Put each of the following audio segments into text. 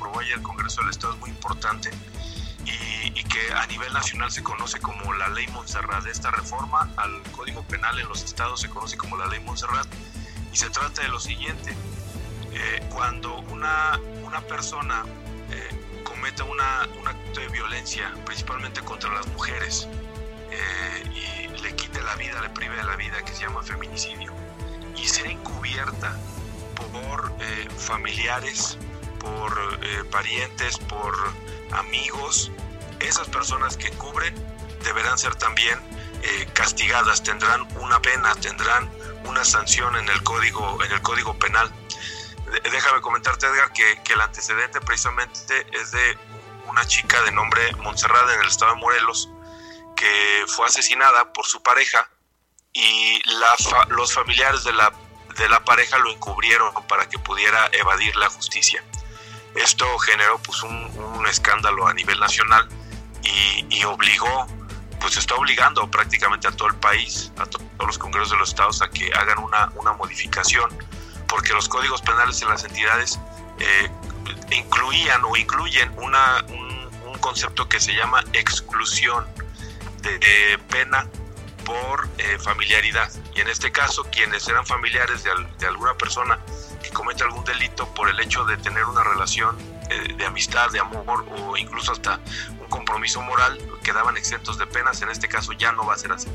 aprobó ayer el Congreso del Estado es muy importante y, que a nivel nacional se conoce como la ley Montserrat. Esta reforma al Código Penal en los estados se conoce como la ley Montserrat y se trata de lo siguiente. Eh, cuando una, una persona eh, cometa una, un acto de violencia, principalmente contra las mujeres, eh, y le quite la vida, le prive de la vida, que se llama feminicidio, y sea encubierta por familiares, por parientes, por amigos, esas personas que cubren deberán ser también eh, castigadas, tendrán una pena, tendrán una sanción en el código, en el código penal. Déjame comentarte, Edgar, que, el antecedente precisamente es de una chica de nombre Montserrat en el estado de Morelos, que fue asesinada por su pareja y los familiares de la, de la pareja lo encubrieron para que pudiera evadir la justicia. Esto generó pues un, escándalo a nivel nacional y, obligó, pues está obligando prácticamente a todo el país, a todos los congresos de los estados a que hagan una, una modificación, porque los códigos penales en las entidades eh, incluían o incluyen una, un, concepto que se llama exclusión de, pena por eh, familiaridad. Y en este caso, quienes eran familiares de alguna persona comete algún delito por el hecho de tener una relación eh, de amistad, de amor o incluso hasta un compromiso moral, quedaban exentos de penas. En este caso ya no va a ser así.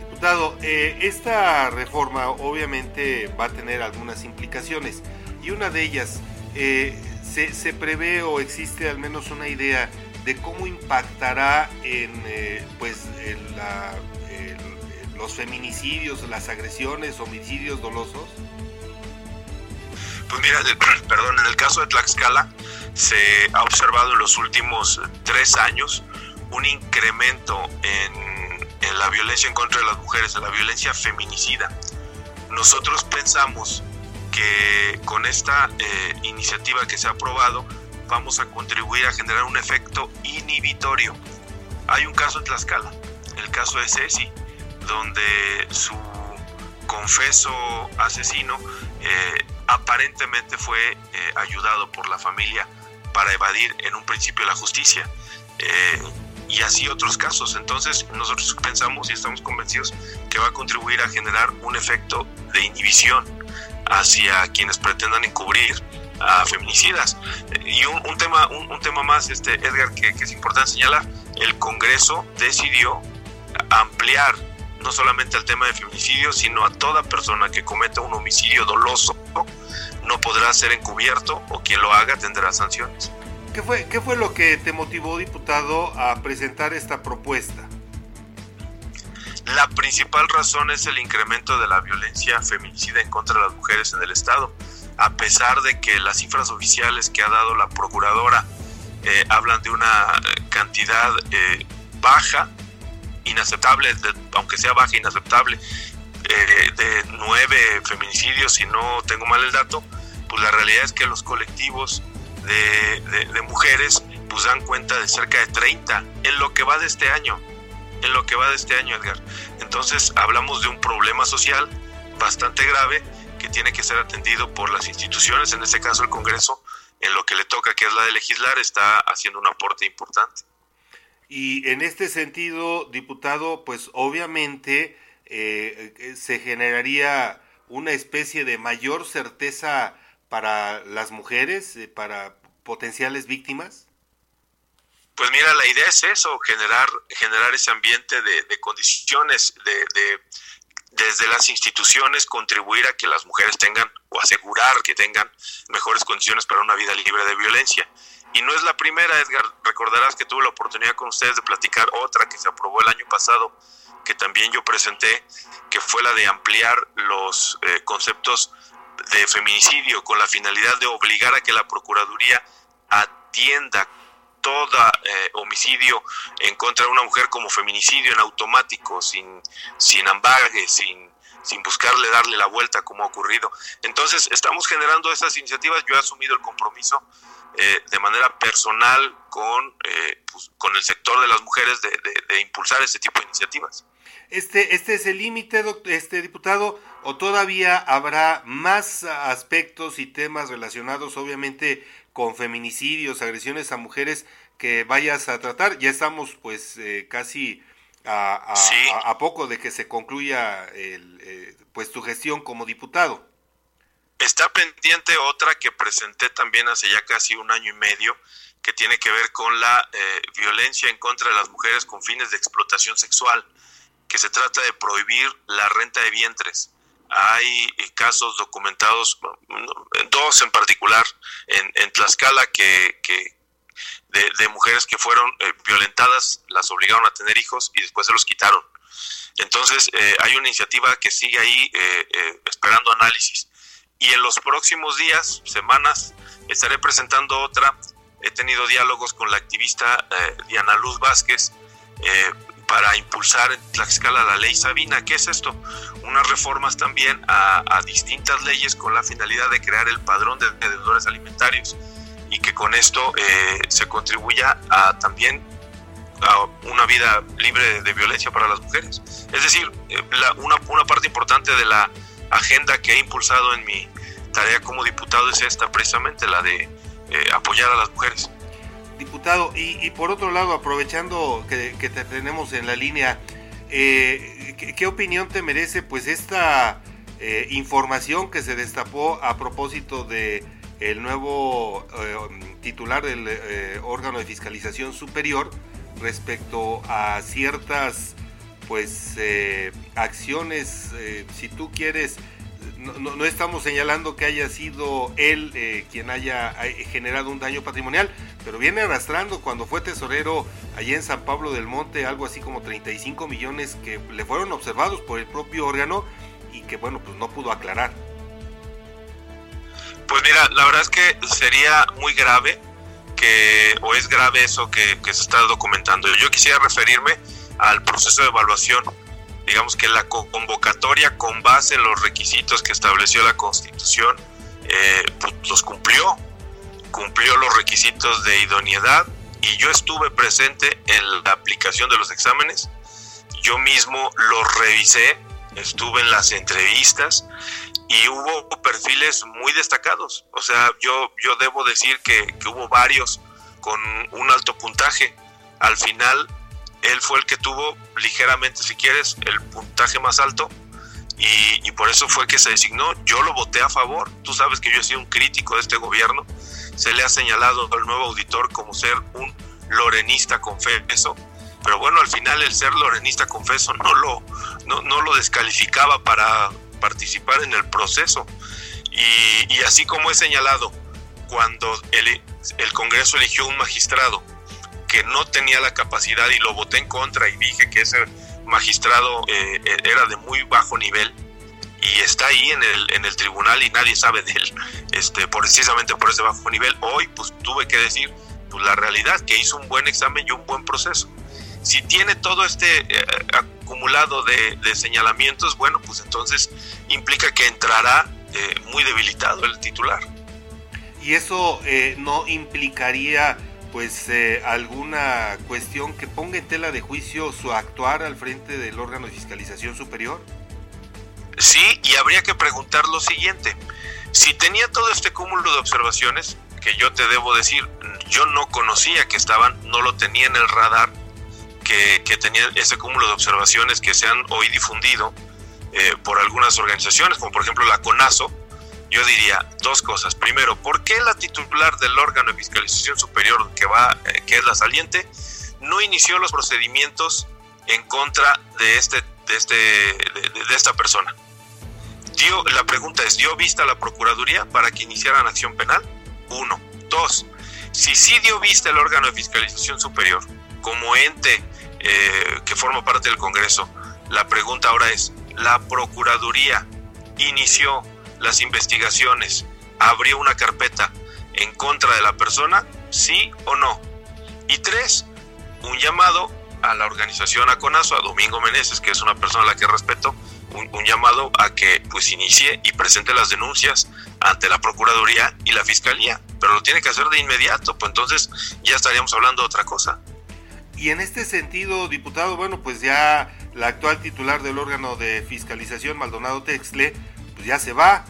Diputado, eh, esta reforma obviamente va a tener algunas implicaciones y una de ellas, eh, se, se, prevé o existe al menos una idea de cómo impactará en, pues, los feminicidios, las agresiones, homicidios dolosos? Pues mira, perdón, en el caso de Tlaxcala se ha observado en los últimos tres años un incremento en, en la violencia en contra de las mujeres, en la violencia feminicida. Nosotros pensamos que con esta eh, iniciativa que se ha aprobado vamos a contribuir a generar un efecto inhibitorio. Hay un caso en Tlaxcala, el caso de Ceci, donde su confeso asesino eh, aparentemente fue eh, ayudado por la familia para evadir en un principio la justicia. Eh, y así otros casos. Entonces nosotros pensamos y estamos convencidos que va a contribuir a generar un efecto de inhibición hacia quienes pretendan encubrir a feminicidas. Y un, tema, un, tema más, este, Edgar, que, que es importante señalar, el Congreso decidió ampliar no solamente al tema de feminicidio, sino a toda persona que cometa un homicidio doloso no podrá ser encubierto o quien lo haga tendrá sanciones. ¿Qué fue, qué fue lo que te motivó, diputado, a presentar esta propuesta? La principal razón es el incremento de la violencia feminicida en contra de las mujeres en el Estado, a pesar de que las cifras oficiales que ha dado la Procuradora eh, hablan de una cantidad eh, baja, inaceptable, aunque sea baja, inaceptable, eh, de nueve feminicidios, si no tengo mal el dato, pues la realidad es que los colectivos de, mujeres pues dan cuenta de cerca de 30 en lo que va de este año, en lo que va de este año, Edgar. Entonces hablamos de un problema social bastante grave que tiene que ser atendido por las instituciones, en este caso el Congreso, en lo que le toca, que es la de legislar, está haciendo un aporte importante. Y en este sentido, diputado, pues obviamente eh, eh, se generaría una especie de mayor certeza para las mujeres, eh, para potenciales víctimas? Pues mira, la idea es eso, generar, generar ese ambiente de, condiciones, de, desde las instituciones contribuir a que las mujeres tengan o asegurar que tengan mejores condiciones para una vida libre de violencia. Y no es la primera, Edgar, recordarás que tuve la oportunidad con ustedes de platicar otra que se aprobó el año pasado, que también yo presenté, que fue la de ampliar los eh, conceptos de feminicidio con la finalidad de obligar a que la Procuraduría atienda todo eh, homicidio en contra de una mujer como feminicidio en automático, sin, sin ambague, sin, sin buscarle darle la vuelta como ha ocurrido. Entonces, estamos generando esas iniciativas. Yo he asumido el compromiso eh, de manera personal con, eh, pues, con el sector de las mujeres de, de, impulsar este tipo de iniciativas. Este, este es el límite, este diputado o todavía habrá más aspectos y temas relacionados obviamente con feminicidios, agresiones a mujeres que vayas a tratar. Ya estamos pues eh, casi a, a, poco de que se concluya el, eh, pues tu gestión como diputado. Está pendiente otra que presenté también hace ya casi un año y medio, que tiene que ver con la eh, violencia en contra de las mujeres con fines de explotación sexual, que se trata de prohibir la renta de vientres. Hay eh, casos documentados, dos en particular, en, Tlaxcala, que, de, mujeres que fueron eh, violentadas, las obligaron a tener hijos y después se los quitaron. Entonces, hay una iniciativa que sigue ahí esperando análisis. Y en los próximos días, semanas, estaré presentando otra he tenido diálogos con la activista eh, Diana Luz Vázquez eh, para impulsar en Tlaxcala la ley Sabina. ¿Qué es esto? Unas reformas también a, distintas leyes con la finalidad de crear el padrón de deudores alimentarios y que con esto eh, se contribuya a también a una vida libre de, violencia para las mujeres. Es decir, una, una parte importante de la agenda que he impulsado en mi tarea como diputado es esta, precisamente la de eh, apoyar a las mujeres. Diputado, y, por otro lado, aprovechando que, te tenemos en la línea, eh, ¿qué, opinión te merece pues esta eh, información que se destapó a propósito de el nuevo titular del órgano de fiscalización superior respecto a ciertas pues acciones, si tú quieres, no, no, estamos señalando que haya sido él eh, quien haya generado un daño patrimonial, pero viene arrastrando cuando fue tesorero allí en San Pablo del Monte algo así como 35 millones que le fueron observados por el propio órgano y que bueno, pues no pudo aclarar. Pues mira, la verdad es que sería muy grave que, o es grave eso que, que se está documentando. Yo quisiera referirme al proceso de evaluación digamos que la convocatoria con base en los requisitos que estableció la Constitución, eh, pues, los cumplió, cumplió los requisitos de idoneidad y yo estuve presente en la aplicación de los exámenes, yo mismo los revisé, estuve en las entrevistas y hubo perfiles muy destacados, o sea, yo, yo debo decir que, que hubo varios con un alto puntaje, al final él fue el que tuvo ligeramente, si quieres, el puntaje más alto y, por eso fue que se designó. Yo lo voté a favor. Tú sabes que yo he sido un crítico de este gobierno. Se le ha señalado al nuevo auditor como ser un lorenista confeso. Pero bueno, al final el ser lorenista confeso no lo, no, lo descalificaba para participar en el proceso. Y, así como he señalado, cuando el, el Congreso eligió un magistrado que no tenía la capacidad y lo voté en contra y dije que ese magistrado eh, eh, era de muy bajo nivel y está ahí en el, en el tribunal y nadie sabe de él, este, precisamente por ese bajo nivel. Hoy pues tuve que decir pues, la realidad, que hizo un buen examen y un buen proceso. Si tiene todo este eh, acumulado de, señalamientos, bueno, pues entonces implica que entrará muy debilitado el titular. ¿Y eso no implicaría pues eh, alguna cuestión que ponga en tela de juicio su actuar al frente del órgano de fiscalización superior? Sí, y habría que preguntar lo siguiente. Si tenía todo este cúmulo de observaciones, que yo te debo decir, yo no conocía que estaban, no lo tenía en el radar, que, que tenía ese cúmulo de observaciones que se han hoy difundido eh, por algunas organizaciones, como por ejemplo la CONASO, yo diría dos cosas. Primero, ¿por qué la titular del órgano de fiscalización superior que va, eh, que es la saliente, no inició los procedimientos en contra de este, de este, de, esta persona? Dio, la pregunta es, ¿dio vista a la Procuraduría para que iniciaran acción penal? Uno. Dos, si sí dio vista el órgano de fiscalización superior como ente eh, que forma parte del Congreso, la pregunta ahora es, ¿la Procuraduría inició las investigaciones, abrió una carpeta en contra de la persona, sí o no. Y tres, un llamado a la organización Aconazo, a Domingo Meneses, que es una persona a la que respeto, un, llamado a que pues inicie y presente las denuncias ante la Procuraduría y la Fiscalía, pero lo tiene que hacer de inmediato, pues entonces ya estaríamos hablando de otra cosa. Y en este sentido, diputado, bueno, pues ya la actual titular del órgano de fiscalización, Maldonado Texle, pues ya se va.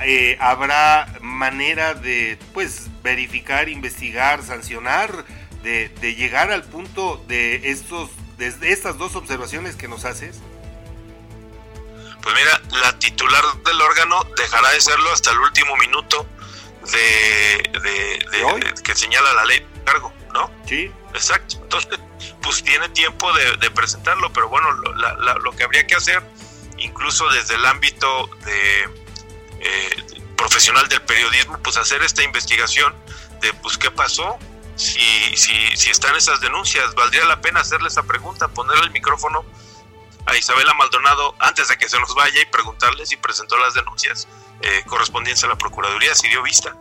eh, habrá manera de pues verificar, investigar, sancionar, de, de llegar al punto de estos de estas dos observaciones que nos haces? Pues mira, la titular del órgano dejará de serlo hasta el último minuto de, que señala la ley de cargo, ¿no? Sí. Exacto. Entonces, pues tiene tiempo de, presentarlo, pero bueno, lo, que habría que hacer, incluso desde el ámbito de eh, profesional del periodismo, pues hacer esta investigación de pues qué pasó, si, si, si están esas denuncias, valdría la pena hacerle esa pregunta, ponerle el micrófono a Isabela Maldonado antes de que se nos vaya y preguntarle si presentó las denuncias eh, correspondientes a la Procuraduría, si dio vista.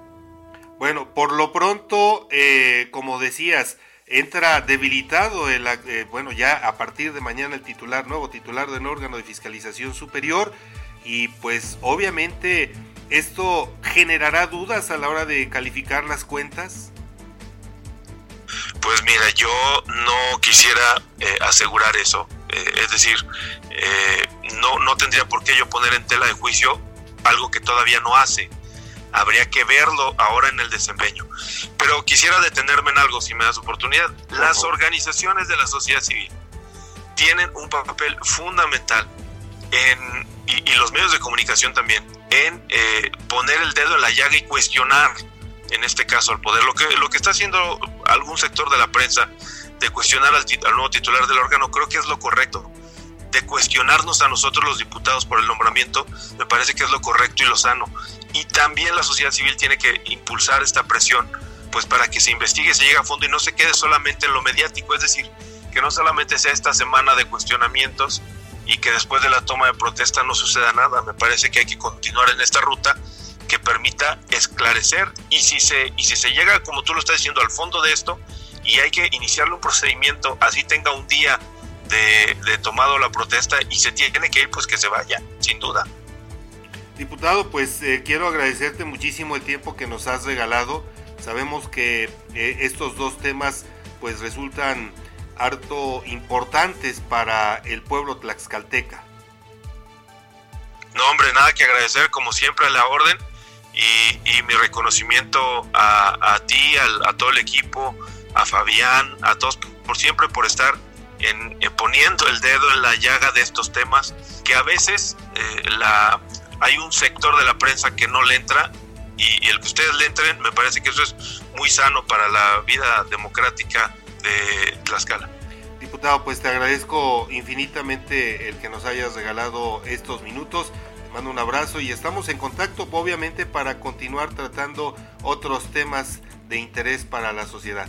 Bueno, por lo pronto, eh, como decías, entra debilitado, el, eh, bueno, ya a partir de mañana el titular, nuevo titular del órgano de fiscalización superior, y pues obviamente esto generará dudas a la hora de calificar las cuentas. Pues mira, yo no quisiera eh, asegurar eso. Eh, es decir, eh, no, no tendría por qué yo poner en tela de juicio algo que todavía no hace. Habría que verlo ahora en el desempeño. Pero quisiera detenerme en algo, si me das oportunidad. Las organizaciones de la sociedad civil tienen un papel fundamental en, y, y los medios de comunicación también, en poner el dedo en la llaga y cuestionar en este caso al poder. Lo que, lo que está haciendo algún sector de la prensa de cuestionar al, nuevo titular del órgano creo que es lo correcto. De cuestionarnos a nosotros los diputados por el nombramiento, me parece que es lo correcto y lo sano. Y también la sociedad civil tiene que impulsar esta presión, pues para que se investigue, se llegue a fondo y no se quede solamente en lo mediático, es decir, que no solamente sea esta semana de cuestionamientos y que después de la toma de protesta no suceda nada. Me parece que hay que continuar en esta ruta que permita esclarecer y si se y si se llega como tú lo estás diciendo al fondo de esto y hay que iniciarle un procedimiento así tenga un día de, tomado la protesta y se tiene que ir pues que se vaya sin duda diputado pues eh, quiero agradecerte muchísimo el tiempo que nos has regalado. Sabemos que eh, estos dos temas pues resultan harto importantes para el pueblo tlaxcalteca. No, hombre, nada que agradecer, como siempre, a la orden y, mi reconocimiento a, ti, a, todo el equipo, a Fabián, a todos por siempre por estar en, poniendo el dedo en la llaga de estos temas que a veces eh, la, hay un sector de la prensa que no le entra y, el que ustedes le entren me parece que eso es muy sano para la vida democrática de Tlaxcala. Diputado, pues te agradezco infinitamente el que nos hayas regalado estos minutos mando un abrazo y estamos en contacto obviamente para continuar tratando otros temas de interés para la sociedad.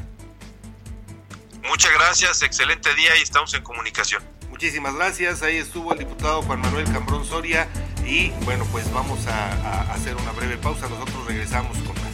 Muchas gracias, excelente día y estamos en comunicación. Muchísimas gracias, ahí estuvo el diputado Juan Manuel Cambrón Soria y bueno, pues vamos a, hacer una breve pausa, nosotros regresamos con más.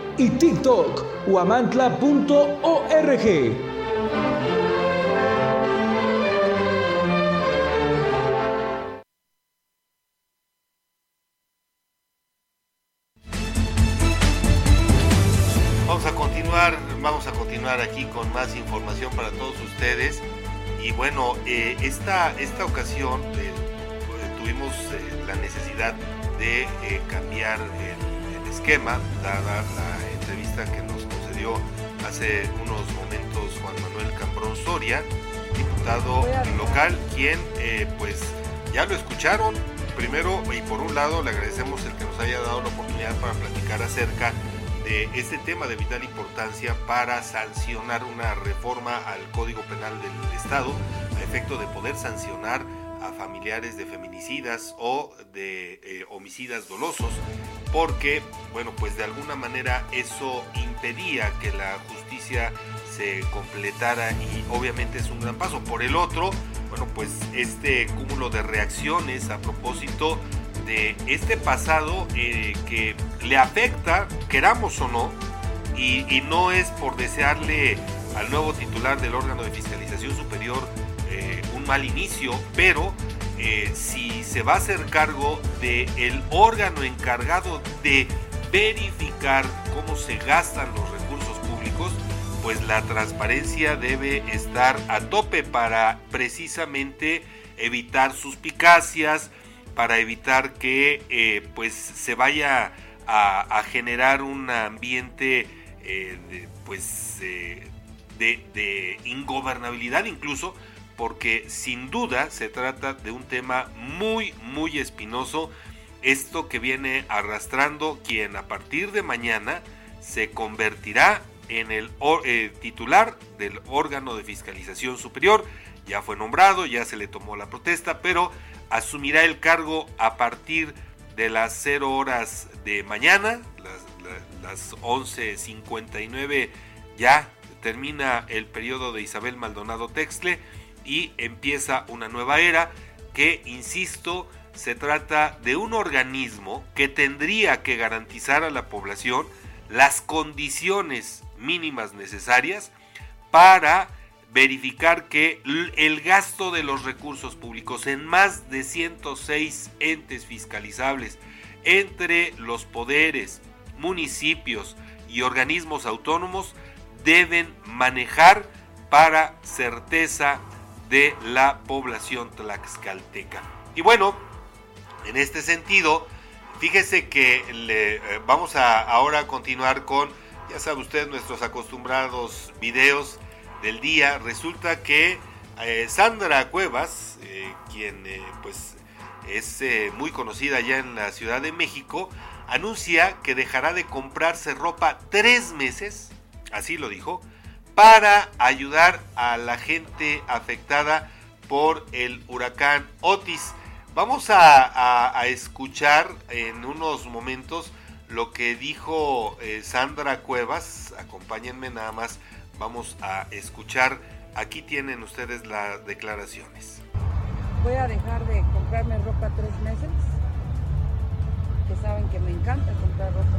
y TikTok huamantla.org. Vamos a continuar, vamos a continuar aquí con más información para todos ustedes. Y bueno, eh, esta, esta ocasión eh, tuvimos eh, la necesidad de cambiar el esquema, dada la entrevista que nos concedió hace unos momentos Juan Manuel Cambrón Soria, diputado local, quien eh, pues ya lo escucharon. Primero y por un lado le agradecemos el que nos haya dado la oportunidad para platicar acerca de este tema de vital importancia para sancionar una reforma al Código Penal del Estado a efecto de poder sancionar a familiares de feminicidas o de eh, homicidas dolosos, porque, bueno, pues de alguna manera eso impedía que la justicia se completara y obviamente es un gran paso. Por el otro, bueno, pues este cúmulo de reacciones a propósito de este pasado eh, que le afecta, queramos o no, y, no es por desearle al nuevo titular del órgano de fiscalización superior eh, un mal inicio, pero eh, si se va a hacer cargo del el órgano encargado de verificar cómo se gastan los recursos públicos, pues la transparencia debe estar a tope para precisamente evitar suspicacias, para evitar que eh, pues se vaya a, generar un ambiente eh, de, pues de, de ingobernabilidad incluso porque sin duda se trata de un tema muy, muy espinoso. Esto que viene arrastrando quien a partir de mañana se convertirá en el eh, titular del órgano de fiscalización superior. Ya fue nombrado, ya se le tomó la protesta, pero asumirá el cargo a partir de las 0 horas de mañana, las, las 11.59 ya termina el periodo de Isabel Maldonado Texle y empieza una nueva era que, insisto, se trata de un organismo que tendría que garantizar a la población las condiciones mínimas necesarias para verificar que el gasto de los recursos públicos en más de 106 entes fiscalizables entre los poderes, municipios y organismos autónomos deben manejar para certeza de la población tlaxcalteca. Y bueno, en este sentido, fíjese que le, eh, vamos a ahora continuar con, ya sabe usted, nuestros acostumbrados videos del día. Resulta que eh, Sandra Cuevas, eh, quien pues es muy conocida ya en la Ciudad de México, anuncia que dejará de comprarse ropa tres meses, así lo dijo, para ayudar a la gente afectada por el huracán Otis. Vamos a, escuchar en unos momentos lo que dijo eh, Sandra Cuevas. Acompáñenme nada más. Vamos a escuchar. Aquí tienen ustedes las declaraciones. Voy a dejar de comprarme ropa tres meses. Que saben que me encanta comprar ropa.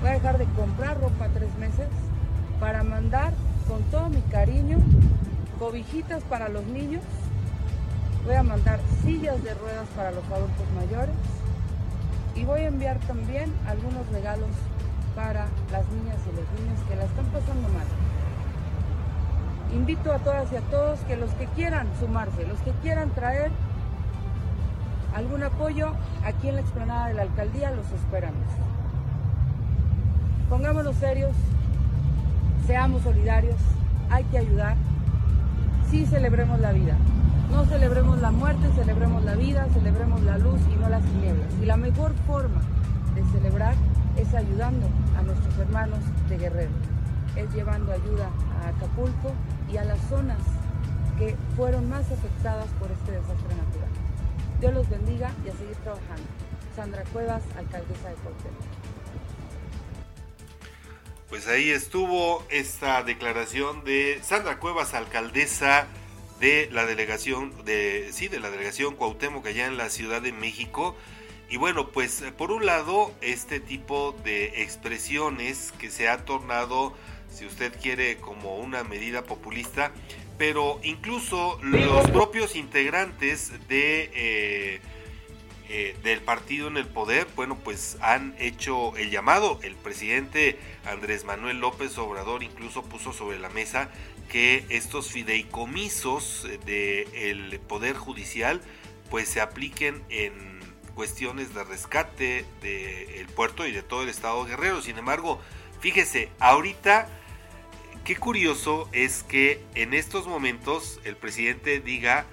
Voy a dejar de comprar ropa tres meses para mandar con todo mi cariño cobijitas para los niños Voy a mandar sillas de ruedas para los adultos mayores y voy a enviar también algunos regalos para las niñas y los niños que la están pasando mal. Invito a todas y a todos que los que quieran sumarse, los que quieran traer algún apoyo, aquí en la explanada de la alcaldía los esperamos. Pongámonos serios, seamos solidarios, hay que ayudar, sí celebremos la vida. No celebremos la muerte, celebremos la vida, celebremos la luz y no las tinieblas. Y la mejor forma de celebrar es ayudando a nuestros hermanos de Guerrero, es llevando ayuda a Acapulco y a las zonas que fueron más afectadas por este desastre natural. Dios los bendiga y a seguir trabajando. Sandra Cuevas, alcaldesa de Cuauhtémoc. Pues ahí estuvo esta declaración de Sandra Cuevas, alcaldesa de la delegación de sí de la delegación Cuauhtémoc allá en la Ciudad de México. Y bueno pues por un lado este tipo de expresiones que se ha tornado si usted quiere como una medida populista pero incluso los propios integrantes de eh, eh, del partido en el poder, bueno, pues han hecho el llamado. El presidente Andrés Manuel López Obrador incluso puso sobre la mesa que estos fideicomisos del Poder Judicial pues se apliquen en cuestiones de rescate del puerto y de todo el estado Guerrero. Sin embargo, fíjese, ahorita qué curioso es que en estos momentos el presidente diga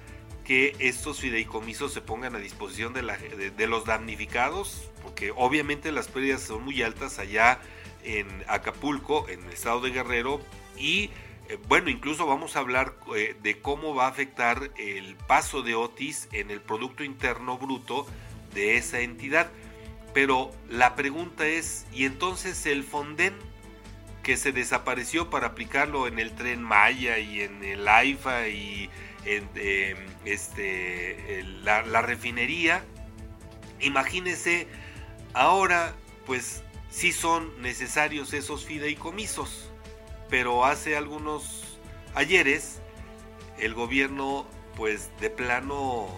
que estos fideicomisos se pongan a disposición de, los damnificados, porque obviamente las pérdidas son muy altas allá en Acapulco, en el estado de Guerrero, y eh, bueno, incluso vamos a hablar eh, de cómo va a afectar el paso de Otis en el Producto Interno Bruto de esa entidad. Pero la pregunta es, ¿y entonces el Fonden que se desapareció para aplicarlo en el tren Maya y en el AIFA y en em, este, la, la refinería? Imagínese, ahora pues sí son necesarios esos fideicomisos pero hace algunos ayeres el gobierno pues de plano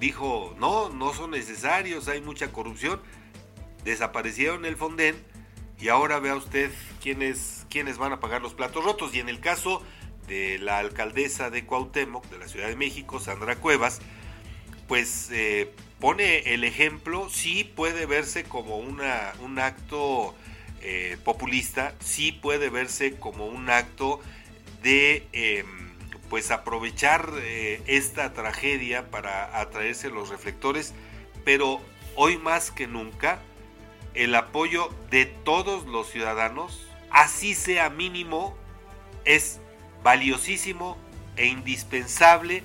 dijo, no, no son necesarios, hay mucha corrupción, desaparecieron el Fonden y ahora vea usted quiénes, quiénes van a pagar los platos rotos. Y en el caso de la alcaldesa de Cuauhtémoc, de la Ciudad de México, Sandra Cuevas, pues eh, pone el ejemplo, sí puede verse como una, un acto eh, populista sí puede verse como un acto de em, pues aprovechar eh, esta tragedia para atraerse los reflectores, pero hoy más que nunca el apoyo de todos los ciudadanos, así sea mínimo, es valiosísimo e indispensable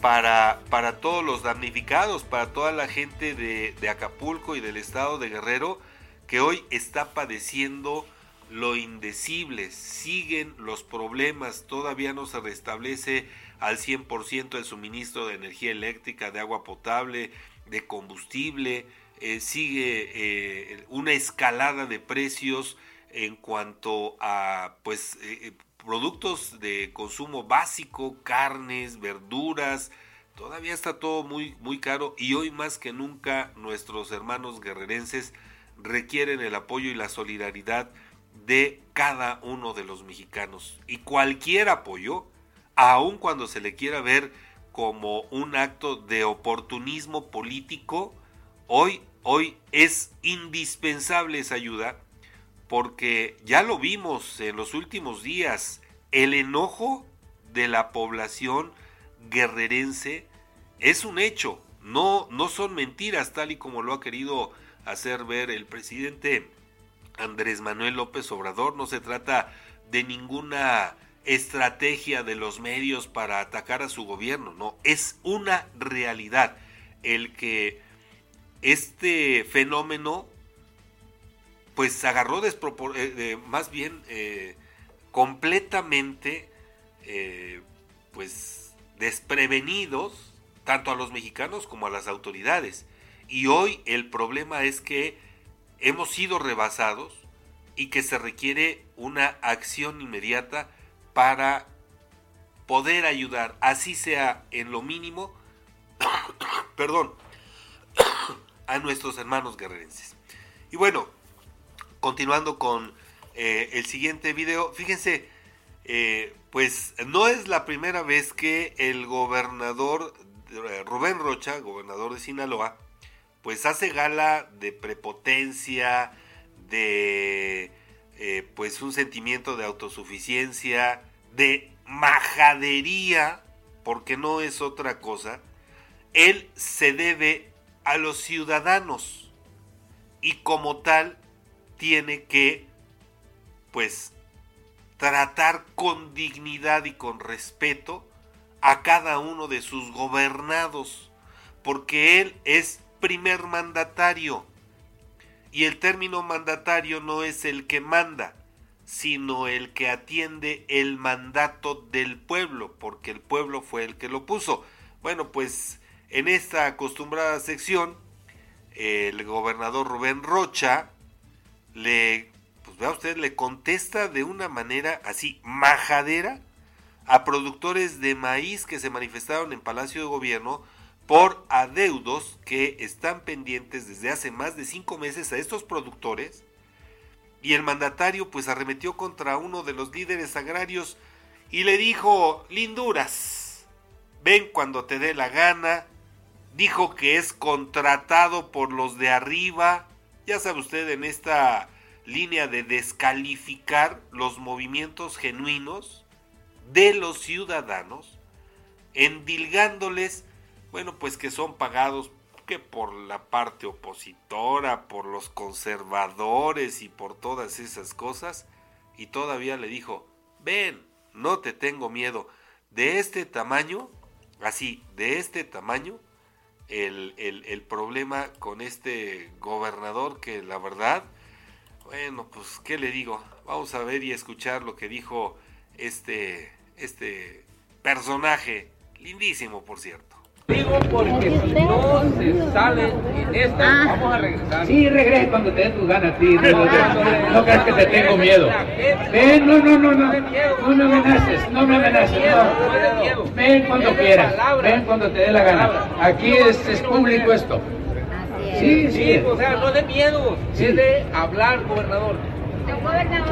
para, para todos los damnificados, para toda la gente de, de Acapulco y del estado de Guerrero, que hoy está padeciendo lo indecible, siguen los problemas, todavía no se restablece al 100% el suministro de energía eléctrica, de agua potable, de combustible, eh, sigue eh, una escalada de precios en cuanto a pues eh, productos de consumo básico, carnes, verduras, todavía está todo muy muy caro y hoy más que nunca nuestros hermanos guerrerenses requieren el apoyo y la solidaridad de cada uno de los mexicanos. Y cualquier apoyo, aun cuando se le quiera ver como un acto de oportunismo político, hoy, hoy es indispensable esa ayuda porque ya lo vimos en los últimos días, el enojo de la población guerrerense es un hecho, no, no son mentiras tal y como lo ha querido hacer ver el presidente Andrés Manuel López Obrador. No se trata de ninguna estrategia de los medios para atacar a su gobierno, no, es una realidad. el que este fenómeno pues agarró eh, más bien eh, completamente eh, pues desprevenidos tanto a los mexicanos como a las autoridades. Y hoy el problema es que hemos sido rebasados y que se requiere una acción inmediata para poder ayudar, así sea en lo mínimo, perdón, a nuestros hermanos guerrerenses. Y bueno, continuando con eh, el siguiente video, fíjense, eh, pues no es la primera vez que el gobernador eh, Rubén Rocha, gobernador de Sinaloa, pues hace gala de prepotencia, de pues un sentimiento de autosuficiencia, de majadería, porque no es otra cosa, él se debe a los ciudadanos. Y como tal tiene que pues tratar con dignidad y con respeto a cada uno de sus gobernados, porque él es primer mandatario. Y el término mandatario no es el que manda, sino el que atiende el mandato del pueblo, porque el pueblo fue el que lo puso. Bueno, pues en esta acostumbrada sección, el gobernador Rubén Rocha le, pues vea usted, le contesta de una manera así majadera a productores de maíz que se manifestaron en Palacio de Gobierno por adeudos que están pendientes desde hace más de cinco meses a estos productores. Y el mandatario pues arremetió contra uno de los líderes agrarios y le dijo, linduras, ven cuando te dé la gana, dijo que es contratado por los de arriba, ya sabe usted en esta línea de descalificar los movimientos genuinos de los ciudadanos, endilgándoles, bueno, pues que son pagados que por la parte opositora, por los conservadores y por todas esas cosas, y todavía le dijo, ven, no te tengo miedo, de este tamaño, así, de este tamaño, el, el, problema con este gobernador que la verdad, bueno, pues, ¿qué le digo? Vamos a ver y escuchar lo que dijo este, este personaje, lindísimo por cierto. Digo porque si no se sale en esta, ah. vamos a regresar. Sí, regresa cuando te den tus ganas, sí. No, creas que te tengo miedo. Ven, no, no, no, no. No me amenaces, no me amenaces. No. Ven cuando quieras. Ven cuando te dé la gana. Aquí es, es público esto. Sí, sí. O sea, no de miedo, sí. es de hablar, gobernador.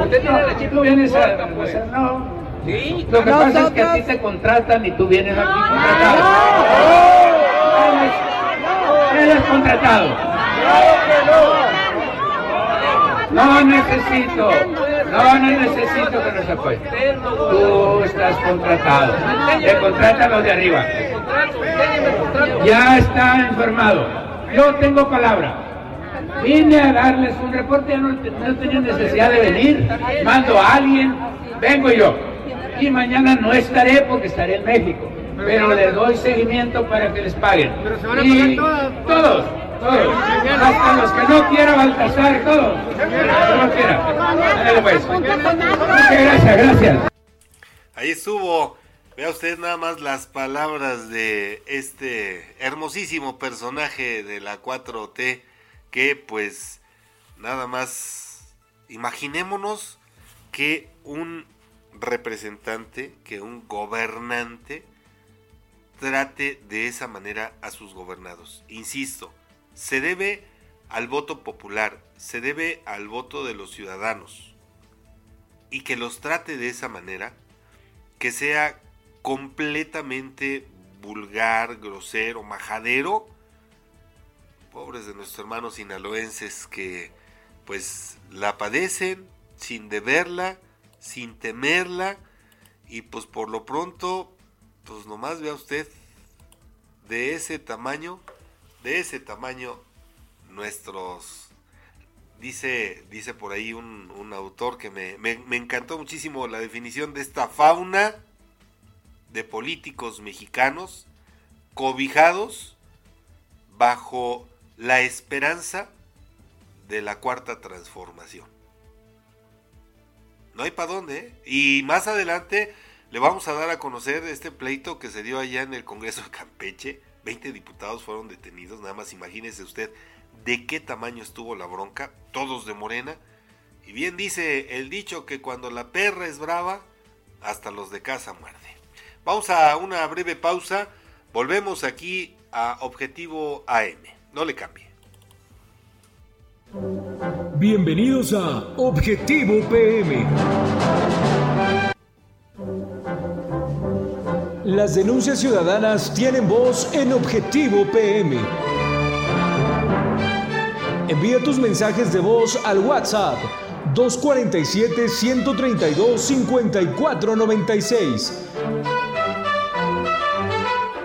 Usted tiene la chica. Tú vienes a. Pues. No. Sí, lo que pasa es que a ti te contratan y tú vienes aquí contratado. Eres, contratado. No necesito, no, no necesito que nos apoyen. Tú estás contratado. Te contratan los de arriba. Ya está informado. Yo tengo palabra. Vine a darles un reporte, no, no tenía necesidad de venir. Mando a alguien, vengo yo y mañana no estaré porque estaré en México. Pero les doy seguimiento para que les paguen. Pero se van a pagar todas. Todos, todos. Hasta los que no quiera Baltasar, todos. no quiera. Pues. Muchas gracias, gracias. Ahí estuvo. Vea usted nada más las palabras de este hermosísimo personaje de la 4T que pues nada más imaginémonos que un representante, que un gobernante trate de esa manera a sus gobernados. Insisto, se debe al voto popular, se debe al voto de los ciudadanos. Y que los trate de esa manera, que sea completamente vulgar, grosero, majadero. Pobres de nuestros hermanos sinaloenses que pues la padecen sin deberla sin temerla y pues por lo pronto pues nomás vea usted de ese tamaño de ese tamaño nuestros dice dice por ahí un, autor que me, me encantó muchísimo la definición de esta fauna de políticos mexicanos cobijados bajo la esperanza de la cuarta transformación. No hay para dónde. ¿eh? Y más adelante le vamos a dar a conocer este pleito que se dio allá en el Congreso de Campeche. 20 diputados fueron detenidos, nada más imagínese usted de qué tamaño estuvo la bronca, todos de Morena. Y bien dice el dicho que cuando la perra es brava, hasta los de casa muerde. Vamos a una breve pausa, volvemos aquí a Objetivo AM. No le cambie. Bienvenidos a Objetivo PM. Las denuncias ciudadanas tienen voz en Objetivo PM. Envía tus mensajes de voz al WhatsApp 247-132-5496.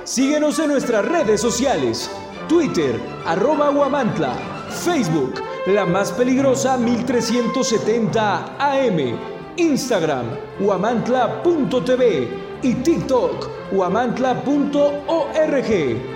Síguenos en nuestras redes sociales, Twitter, arroba Guamantla, Facebook, la más peligrosa 1370 AM, Instagram, guamantla.tv y TikTok, guamantla.org.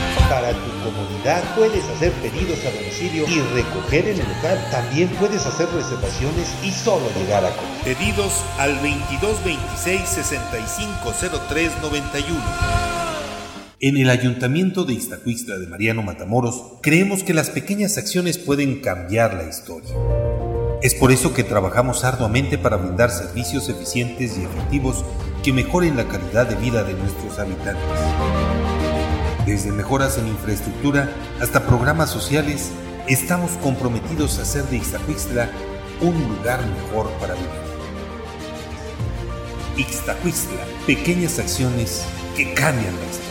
Para tu comodidad puedes hacer pedidos a domicilio y recoger en el local. También puedes hacer reservaciones y solo llegar a comer. Pedidos al 2226 650391. En el Ayuntamiento de Iztacuixtla de Mariano Matamoros creemos que las pequeñas acciones pueden cambiar la historia. Es por eso que trabajamos arduamente para brindar servicios eficientes y efectivos que mejoren la calidad de vida de nuestros habitantes. Desde mejoras en infraestructura hasta programas sociales, estamos comprometidos a hacer de Ixtacuixtla un lugar mejor para vivir. Ixtacuixtla, pequeñas acciones que cambian la historia.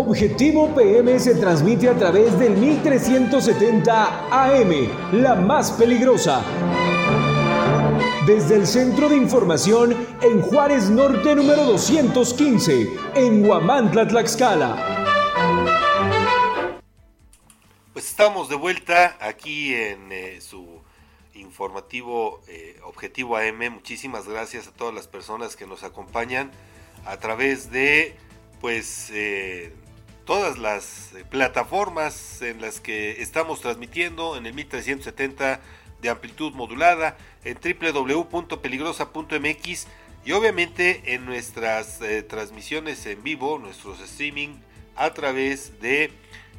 Objetivo PM se transmite a través del 1370 AM, la más peligrosa. Desde el Centro de Información en Juárez Norte número 215, en Huamantla, Tlaxcala. Pues estamos de vuelta aquí en eh, su informativo eh, Objetivo AM. Muchísimas gracias a todas las personas que nos acompañan a través de pues eh, todas las plataformas en las que estamos transmitiendo en el 1370 de amplitud modulada en www.peligrosa.mx y obviamente en nuestras eh, transmisiones en vivo, nuestros streaming a través de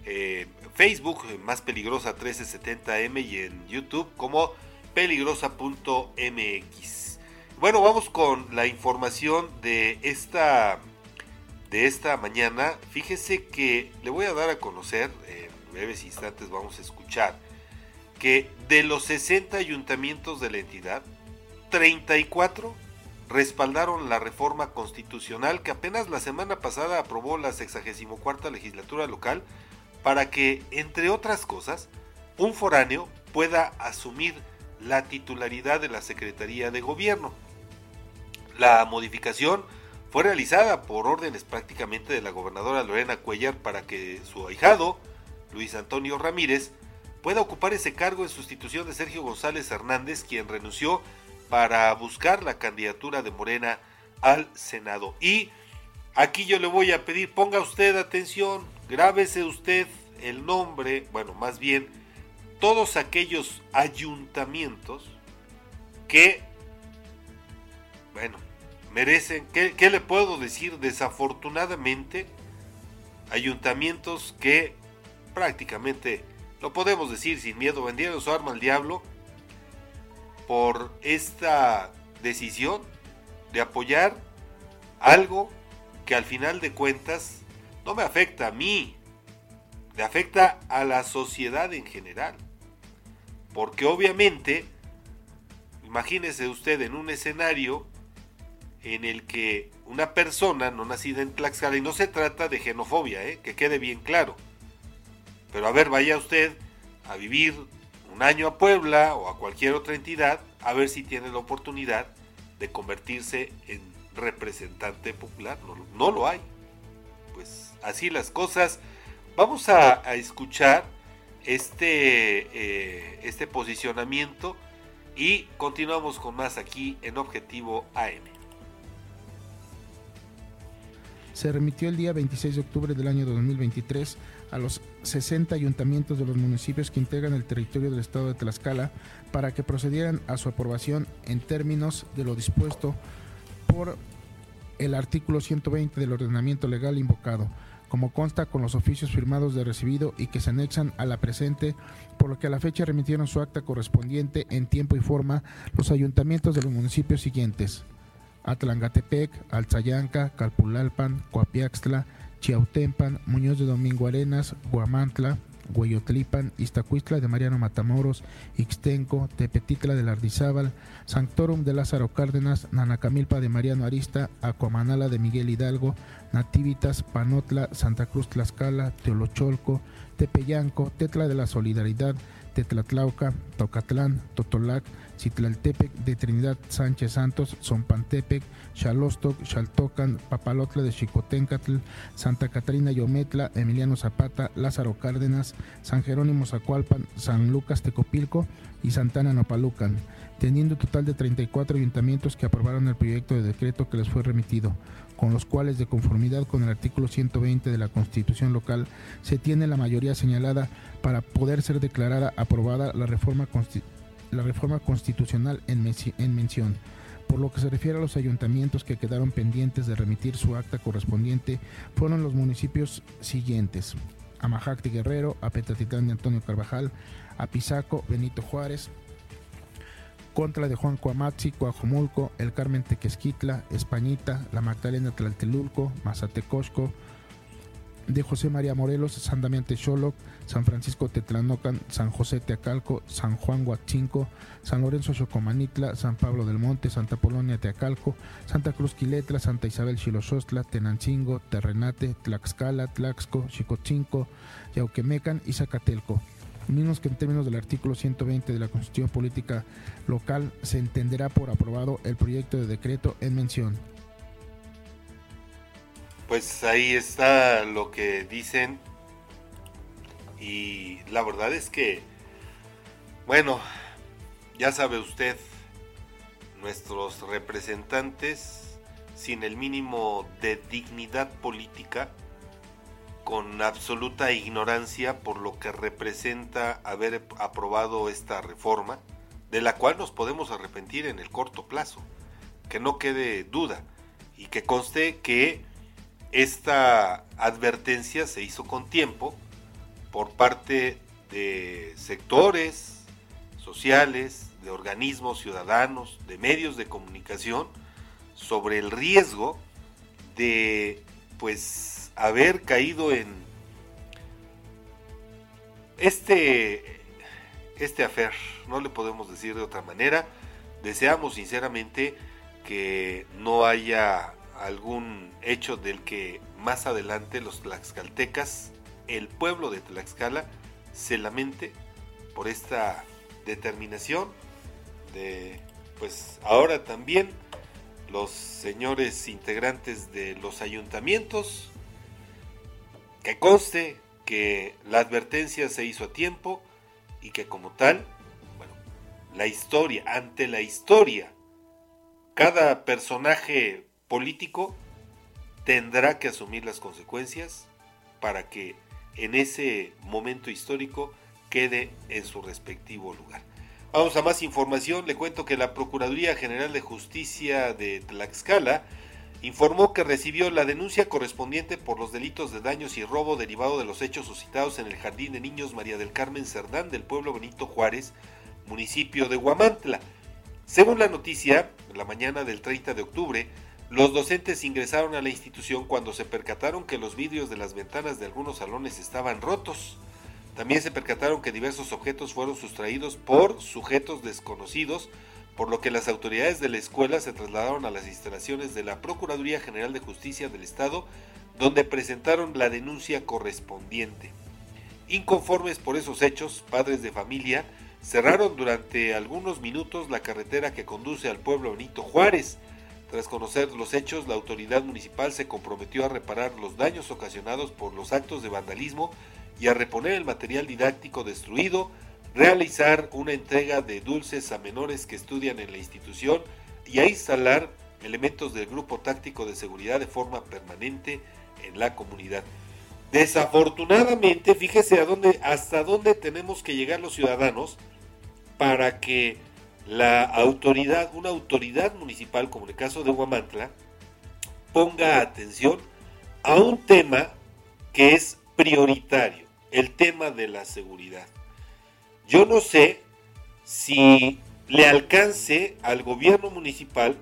eh, Facebook, más peligrosa 1370M y en YouTube como peligrosa.mx. Bueno, vamos con la información de esta de esta mañana. Fíjese que le voy a dar a conocer, eh, breves instantes vamos a escuchar que de los 60 ayuntamientos de la entidad, 34 respaldaron la reforma constitucional que apenas la semana pasada aprobó la 64 legislatura local para que, entre otras cosas, un foráneo pueda asumir la titularidad de la Secretaría de Gobierno. La modificación fue realizada por órdenes prácticamente de la gobernadora Lorena Cuellar para que su ahijado, Luis Antonio Ramírez, pueda ocupar ese cargo en sustitución de Sergio González Hernández, quien renunció para buscar la candidatura de Morena al Senado. Y aquí yo le voy a pedir, ponga usted atención, grábese usted el nombre, bueno, más bien, todos aquellos ayuntamientos que, bueno, merecen, ¿qué, qué le puedo decir? Desafortunadamente, ayuntamientos que prácticamente, lo podemos decir sin miedo, vendieron su arma al diablo por esta decisión de apoyar algo que al final de cuentas no me afecta a mí, le afecta a la sociedad en general. Porque obviamente, imagínese usted en un escenario en el que una persona no nacida en Tlaxcala, y no se trata de xenofobia, ¿eh? que quede bien claro, pero a ver, vaya usted a vivir un año a Puebla o a cualquier otra entidad a ver si tiene la oportunidad de convertirse en representante popular. No, lo hay. Pues así las cosas. Vamos a, escuchar este, eh, este posicionamiento y continuamos con más aquí en Objetivo AM. Se remitió el día 26 de octubre del año 2023 a los 60 ayuntamientos de los municipios que integran el territorio del estado de Tlaxcala para que procedieran a su aprobación en términos de lo dispuesto por el artículo 120 del ordenamiento legal invocado, como consta con los oficios firmados de recibido y que se anexan a la presente, por lo que a la fecha remitieron su acta correspondiente en tiempo y forma los ayuntamientos de los municipios siguientes: Atlangatepec, Alzayanca, Calpulalpan, Coapiaxtla, Chiautempan, Muñoz de Domingo Arenas, Guamantla, Hueyotlipan, Iztacuistla de Mariano Matamoros, Ixtenco, Tepetitla de Lardizábal, Sanctorum de Lázaro Cárdenas, Nanacamilpa de Mariano Arista, Acuamanala de Miguel Hidalgo, Nativitas, Panotla, Santa Cruz Tlaxcala, Teolocholco, Tepeyanco, Tetla de la Solidaridad, Tetlatlauca, Tocatlán, Totolac, Citlaltepec de Trinidad Sánchez Santos, Zompantepec, Xalostoc, Xaltocan, Papalotla de Chicotencatl, Santa Catarina Yometla, Emiliano Zapata, Lázaro Cárdenas, San Jerónimo Zacualpan, San Lucas Tecopilco y Santana Nopalucan, teniendo total de 34 ayuntamientos que aprobaron el proyecto de decreto que les fue remitido, con los cuales, de conformidad con el artículo 120 de la Constitución local, se tiene la mayoría señalada para poder ser declarada aprobada la reforma la reforma constitucional en, mención. Por lo que se refiere a los ayuntamientos que quedaron pendientes de remitir su acta correspondiente, fueron los municipios siguientes: Amajac de Guerrero, Apetatitlán de Antonio Carvajal, Apizaco, Benito Juárez, Contra de Juan Coamatzi, Coajomulco, El Carmen Tequesquitla, Españita, La Magdalena Tlaltelulco, Mazatecosco, de José María Morelos, San Damián Texoloc, San Francisco Tetlanocan, San José Teacalco, San Juan Huachinco, San Lorenzo Xocomanitla, San Pablo del Monte, Santa Polonia Teacalco, Santa Cruz Quiletla, Santa Isabel Xiloxostla, Tenancingo, Terrenate, Tlaxcala, Tlaxco, Xicochinco, Yauquemecan y Zacatelco mismos que en términos del artículo 120 de la Constitución Política Local se entenderá por aprobado el proyecto de decreto en mención. Pues ahí está lo que dicen. Y la verdad es que, bueno, ya sabe usted, nuestros representantes sin el mínimo de dignidad política, con absoluta ignorancia por lo que representa haber aprobado esta reforma, de la cual nos podemos arrepentir en el corto plazo, que no quede duda, y que conste que esta advertencia se hizo con tiempo por parte de sectores sociales, de organismos ciudadanos, de medios de comunicación sobre el riesgo de pues haber caído en este, este afer, no le podemos decir de otra manera, deseamos sinceramente que no haya algún hecho del que más adelante los tlaxcaltecas, el pueblo de Tlaxcala, se lamente por esta determinación de, pues ahora también los señores integrantes de los ayuntamientos, que conste que la advertencia se hizo a tiempo y que como tal, bueno, la historia, ante la historia, cada personaje político tendrá que asumir las consecuencias para que en ese momento histórico quede en su respectivo lugar. Vamos a más información. Le cuento que la Procuraduría General de Justicia de Tlaxcala informó que recibió la denuncia correspondiente por los delitos de daños y robo derivado de los hechos suscitados en el Jardín de Niños María del Carmen Cerdán del pueblo Benito Juárez, municipio de Huamantla. Según la noticia, en la mañana del 30 de octubre, los docentes ingresaron a la institución cuando se percataron que los vidrios de las ventanas de algunos salones estaban rotos. También se percataron que diversos objetos fueron sustraídos por sujetos desconocidos, por lo que las autoridades de la escuela se trasladaron a las instalaciones de la Procuraduría General de Justicia del Estado, donde presentaron la denuncia correspondiente. Inconformes por esos hechos, padres de familia cerraron durante algunos minutos la carretera que conduce al pueblo Benito Juárez. Tras conocer los hechos, la autoridad municipal se comprometió a reparar los daños ocasionados por los actos de vandalismo y a reponer el material didáctico destruido, realizar una entrega de dulces a menores que estudian en la institución y a instalar elementos del grupo táctico de seguridad de forma permanente en la comunidad. Desafortunadamente, fíjese hasta dónde tenemos que llegar los ciudadanos para que la autoridad, una autoridad municipal como en el caso de Huamantla, ponga atención a un tema que es prioritario el tema de la seguridad. Yo no sé si le alcance al gobierno municipal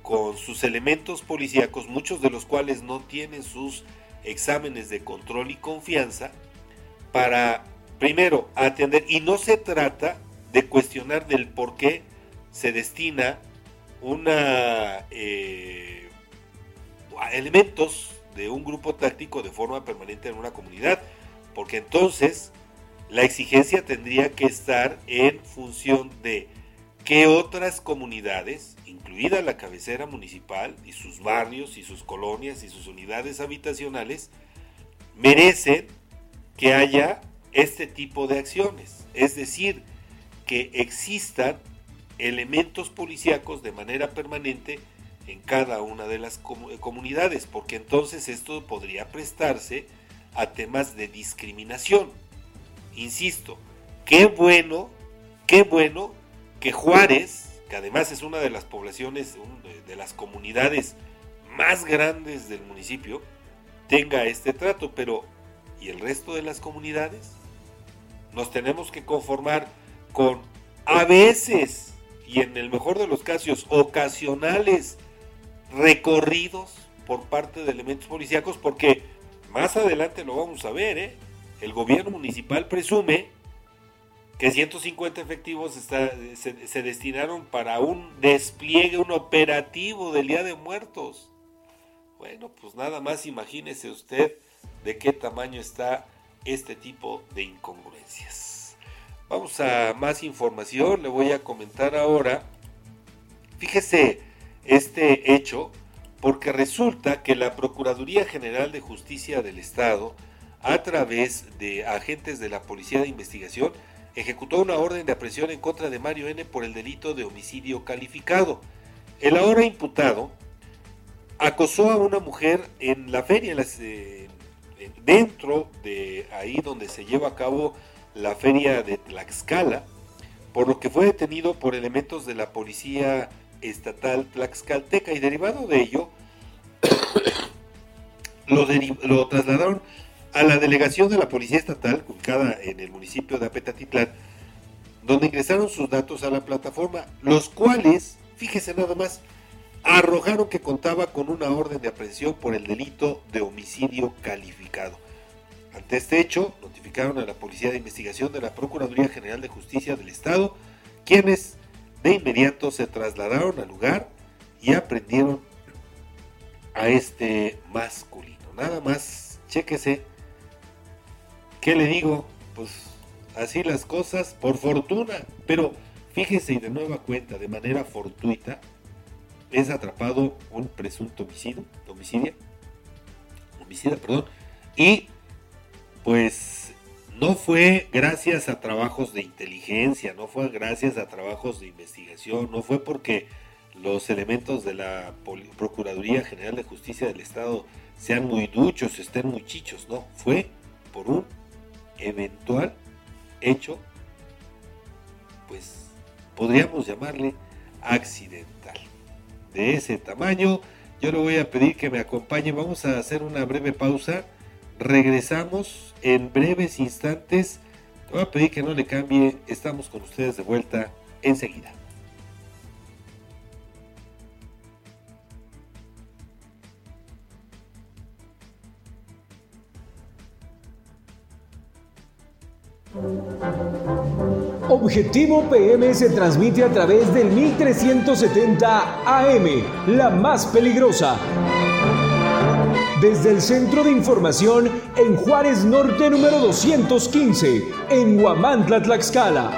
con sus elementos policíacos, muchos de los cuales no tienen sus exámenes de control y confianza, para primero atender, y no se trata de cuestionar del por qué se destina una eh, elementos de un grupo táctico de forma permanente en una comunidad porque entonces la exigencia tendría que estar en función de qué otras comunidades, incluida la cabecera municipal y sus barrios y sus colonias y sus unidades habitacionales, merecen que haya este tipo de acciones. Es decir, que existan elementos policíacos de manera permanente en cada una de las comunidades, porque entonces esto podría prestarse a temas de discriminación. Insisto, qué bueno, qué bueno que Juárez, que además es una de las poblaciones, de las comunidades más grandes del municipio, tenga este trato, pero ¿y el resto de las comunidades? Nos tenemos que conformar con a veces, y en el mejor de los casos, ocasionales recorridos por parte de elementos policíacos, porque más adelante lo vamos a ver, ¿eh? El gobierno municipal presume que 150 efectivos se, destinaron para un despliegue, un operativo del Día de Muertos. Bueno, pues nada más imagínese usted de qué tamaño está este tipo de incongruencias. Vamos a más información, le voy a comentar ahora. Fíjese este hecho porque resulta que la Procuraduría General de Justicia del Estado, a través de agentes de la Policía de Investigación, ejecutó una orden de aprehensión en contra de Mario N por el delito de homicidio calificado. El ahora imputado acosó a una mujer en la feria, eh, dentro de ahí donde se lleva a cabo la feria de Tlaxcala, por lo que fue detenido por elementos de la policía estatal tlaxcalteca y derivado de ello lo, trasladaron a la delegación de la Policía Estatal ubicada en el municipio de Apetatitlán donde ingresaron sus datos a la plataforma, los cuales, fíjese nada más, arrojaron que contaba con una orden de aprehensión por el delito de homicidio calificado. Ante este hecho, notificaron a la Policía de Investigación de la Procuraduría General de Justicia del Estado, quienes de inmediato se trasladaron al lugar y aprendieron a este masculino. Nada más, chéquese. ¿Qué le digo? Pues así las cosas, por fortuna. Pero fíjese y de nueva cuenta, de manera fortuita, es atrapado un presunto homicidio, homicidio, homicida, perdón, y pues no fue gracias a trabajos de inteligencia, no fue gracias a trabajos de investigación, no fue porque los elementos de la Procuraduría General de Justicia del Estado sean muy duchos, estén muy chichos, no, fue por un eventual hecho, pues podríamos llamarle accidental. De ese tamaño, yo le voy a pedir que me acompañe, vamos a hacer una breve pausa Regresamos en breves instantes. Te voy a pedir que no le cambie. Estamos con ustedes de vuelta enseguida. Objetivo PM se transmite a través del 1370 AM, la más peligrosa desde el Centro de Información en Juárez Norte número 215, en Huamantla, Tlaxcala.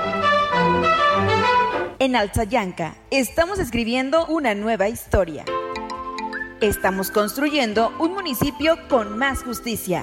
En Alzayanca estamos escribiendo una nueva historia. Estamos construyendo un municipio con más justicia.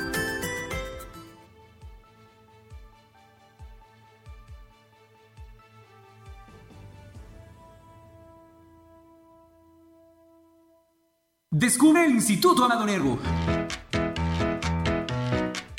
Descubre el Instituto Amado Nervo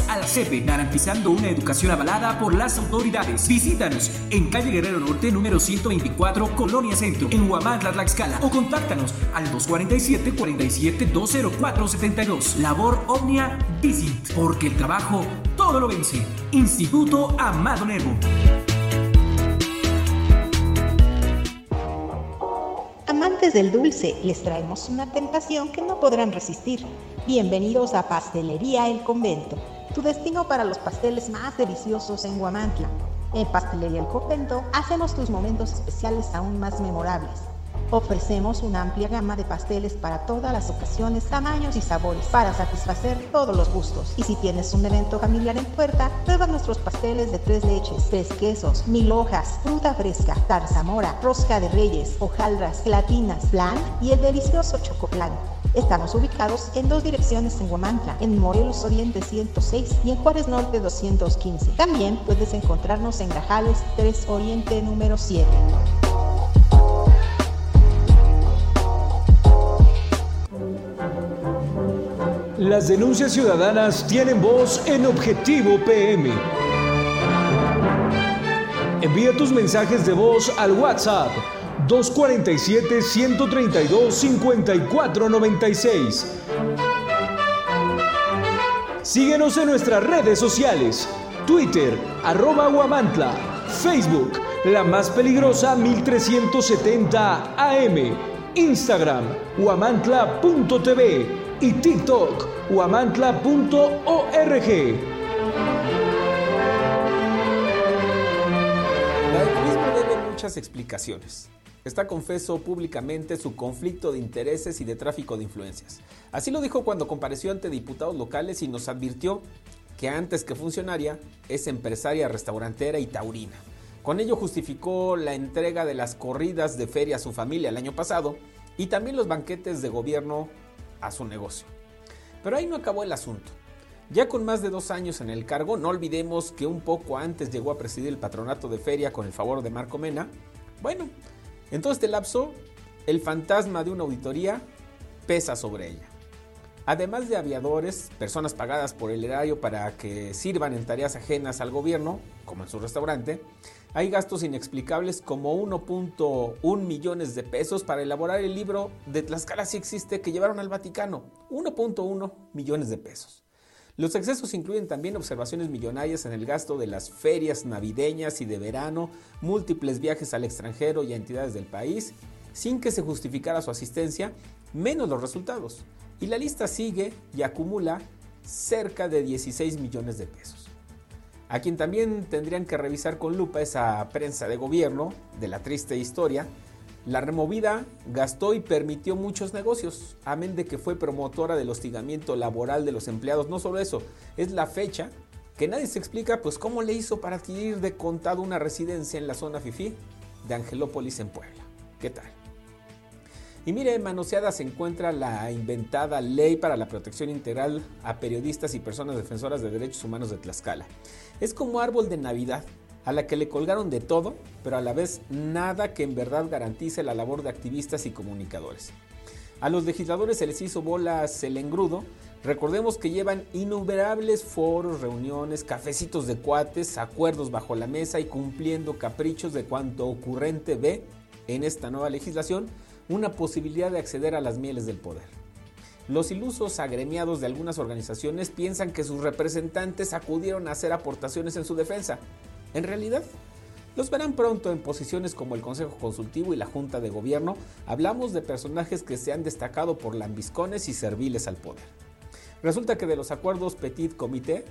a la CEPE, garantizando una educación avalada por las autoridades. Visítanos en calle Guerrero Norte, número 124, Colonia Centro, en Huamantla, Tlaxcala, o contáctanos al 247-47-20472. Labor Omnia Visit, porque el trabajo todo lo vence. Instituto Amado Nervo. Amantes del dulce, les traemos una tentación que no podrán resistir. Bienvenidos a Pastelería El Convento tu destino para los pasteles más deliciosos en Guamantla. En Pastelería El Copento hacemos tus momentos especiales aún más memorables. Ofrecemos una amplia gama de pasteles para todas las ocasiones, tamaños y sabores para satisfacer todos los gustos. Y si tienes un evento familiar en puerta, prueba nuestros pasteles de tres leches, tres quesos, mil hojas, fruta fresca, tarzamora, rosca de reyes, hojaldras, gelatinas, flan y el delicioso chocoplan. Estamos ubicados en dos direcciones en Huamantla, en Morelos Oriente 106 y en Juárez Norte 215. También puedes encontrarnos en Grajales 3 Oriente número 7. Las denuncias ciudadanas tienen voz en Objetivo PM. Envía tus mensajes de voz al WhatsApp 247-132-5496. Síguenos en nuestras redes sociales. Twitter, arroba Guamantla. Facebook, la más peligrosa 1370 AM. Instagram, guamantla.tv. Y TikTok, guamantla.org. La debe muchas explicaciones está confeso públicamente su conflicto de intereses y de tráfico de influencias. Así lo dijo cuando compareció ante diputados locales y nos advirtió que antes que funcionaria es empresaria restaurantera y taurina. Con ello justificó la entrega de las corridas de feria a su familia el año pasado y también los banquetes de gobierno a su negocio. Pero ahí no acabó el asunto. Ya con más de dos años en el cargo, no olvidemos que un poco antes llegó a presidir el patronato de feria con el favor de Marco Mena. Bueno, en todo este lapso, el fantasma de una auditoría pesa sobre ella. Además de aviadores, personas pagadas por el erario para que sirvan en tareas ajenas al gobierno, como en su restaurante, hay gastos inexplicables como 1.1 millones de pesos para elaborar el libro de Tlaxcala si existe que llevaron al Vaticano. 1.1 millones de pesos. Los excesos incluyen también observaciones millonarias en el gasto de las ferias navideñas y de verano, múltiples viajes al extranjero y a entidades del país, sin que se justificara su asistencia, menos los resultados. Y la lista sigue y acumula cerca de 16 millones de pesos. A quien también tendrían que revisar con lupa esa prensa de gobierno de la triste historia, la removida gastó y permitió muchos negocios, amén de que fue promotora del hostigamiento laboral de los empleados. No solo eso, es la fecha que nadie se explica, pues cómo le hizo para adquirir de contado una residencia en la zona FIFI de Angelópolis en Puebla. ¿Qué tal? Y mire, manoseada se encuentra la inventada Ley para la Protección Integral a Periodistas y Personas Defensoras de Derechos Humanos de Tlaxcala. Es como árbol de Navidad, a la que le colgaron de todo, pero a la vez nada que en verdad garantice la labor de activistas y comunicadores. A los legisladores se les hizo bolas el engrudo. Recordemos que llevan innumerables foros, reuniones, cafecitos de cuates, acuerdos bajo la mesa y cumpliendo caprichos de cuanto ocurrente ve en esta nueva legislación una posibilidad de acceder a las mieles del poder. Los ilusos agremiados de algunas organizaciones piensan que sus representantes acudieron a hacer aportaciones en su defensa. En realidad, los verán pronto en posiciones como el Consejo Consultivo y la Junta de Gobierno. Hablamos de personajes que se han destacado por lambiscones y serviles al poder. Resulta que de los acuerdos Petit Comité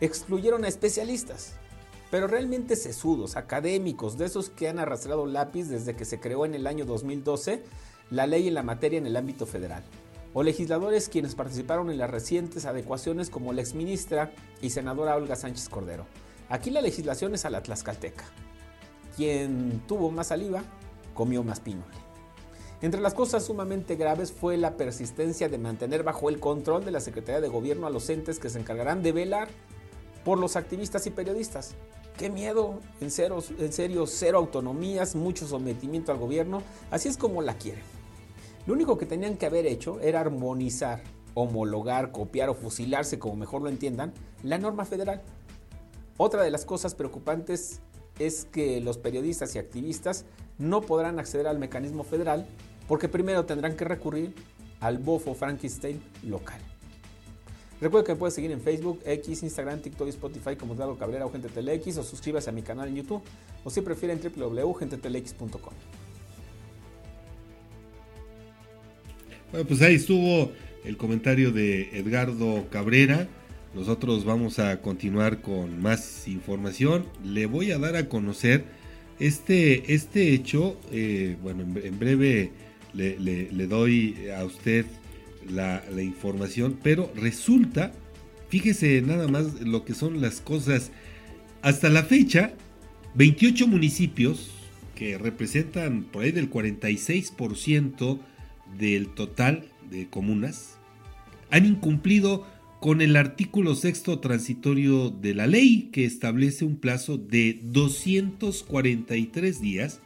excluyeron a especialistas, pero realmente sesudos, académicos, de esos que han arrastrado lápiz desde que se creó en el año 2012 la ley en la materia en el ámbito federal, o legisladores quienes participaron en las recientes adecuaciones como la exministra y senadora Olga Sánchez Cordero. Aquí la legislación es a la tlaxcalteca. Quien tuvo más saliva, comió más pinole. Entre las cosas sumamente graves fue la persistencia de mantener bajo el control de la Secretaría de Gobierno a los entes que se encargarán de velar por los activistas y periodistas, Qué miedo, en, en serio, cero autonomías, mucho sometimiento al gobierno, así es como la quieren. Lo único que tenían que haber hecho era armonizar, homologar, copiar o fusilarse, como mejor lo entiendan, la norma federal. Otra de las cosas preocupantes es que los periodistas y activistas no podrán acceder al mecanismo federal porque primero tendrán que recurrir al bofo Frankenstein local. Recuerda que me puedes seguir en Facebook, X, Instagram, TikTok y Spotify como Eduardo Cabrera o Gente Telex o suscríbase a mi canal en YouTube o si prefieren www.gentetelex.com. Bueno, pues ahí estuvo el comentario de Edgardo Cabrera. Nosotros vamos a continuar con más información. Le voy a dar a conocer este, este hecho. Eh, bueno, en, breve le, le doy a usted la, información, pero resulta, fíjese nada más lo que son las cosas, hasta la fecha, 28 municipios que representan por ahí del 46% del total de comunas, han incumplido con el artículo sexto transitorio de la ley que establece un plazo de 243 días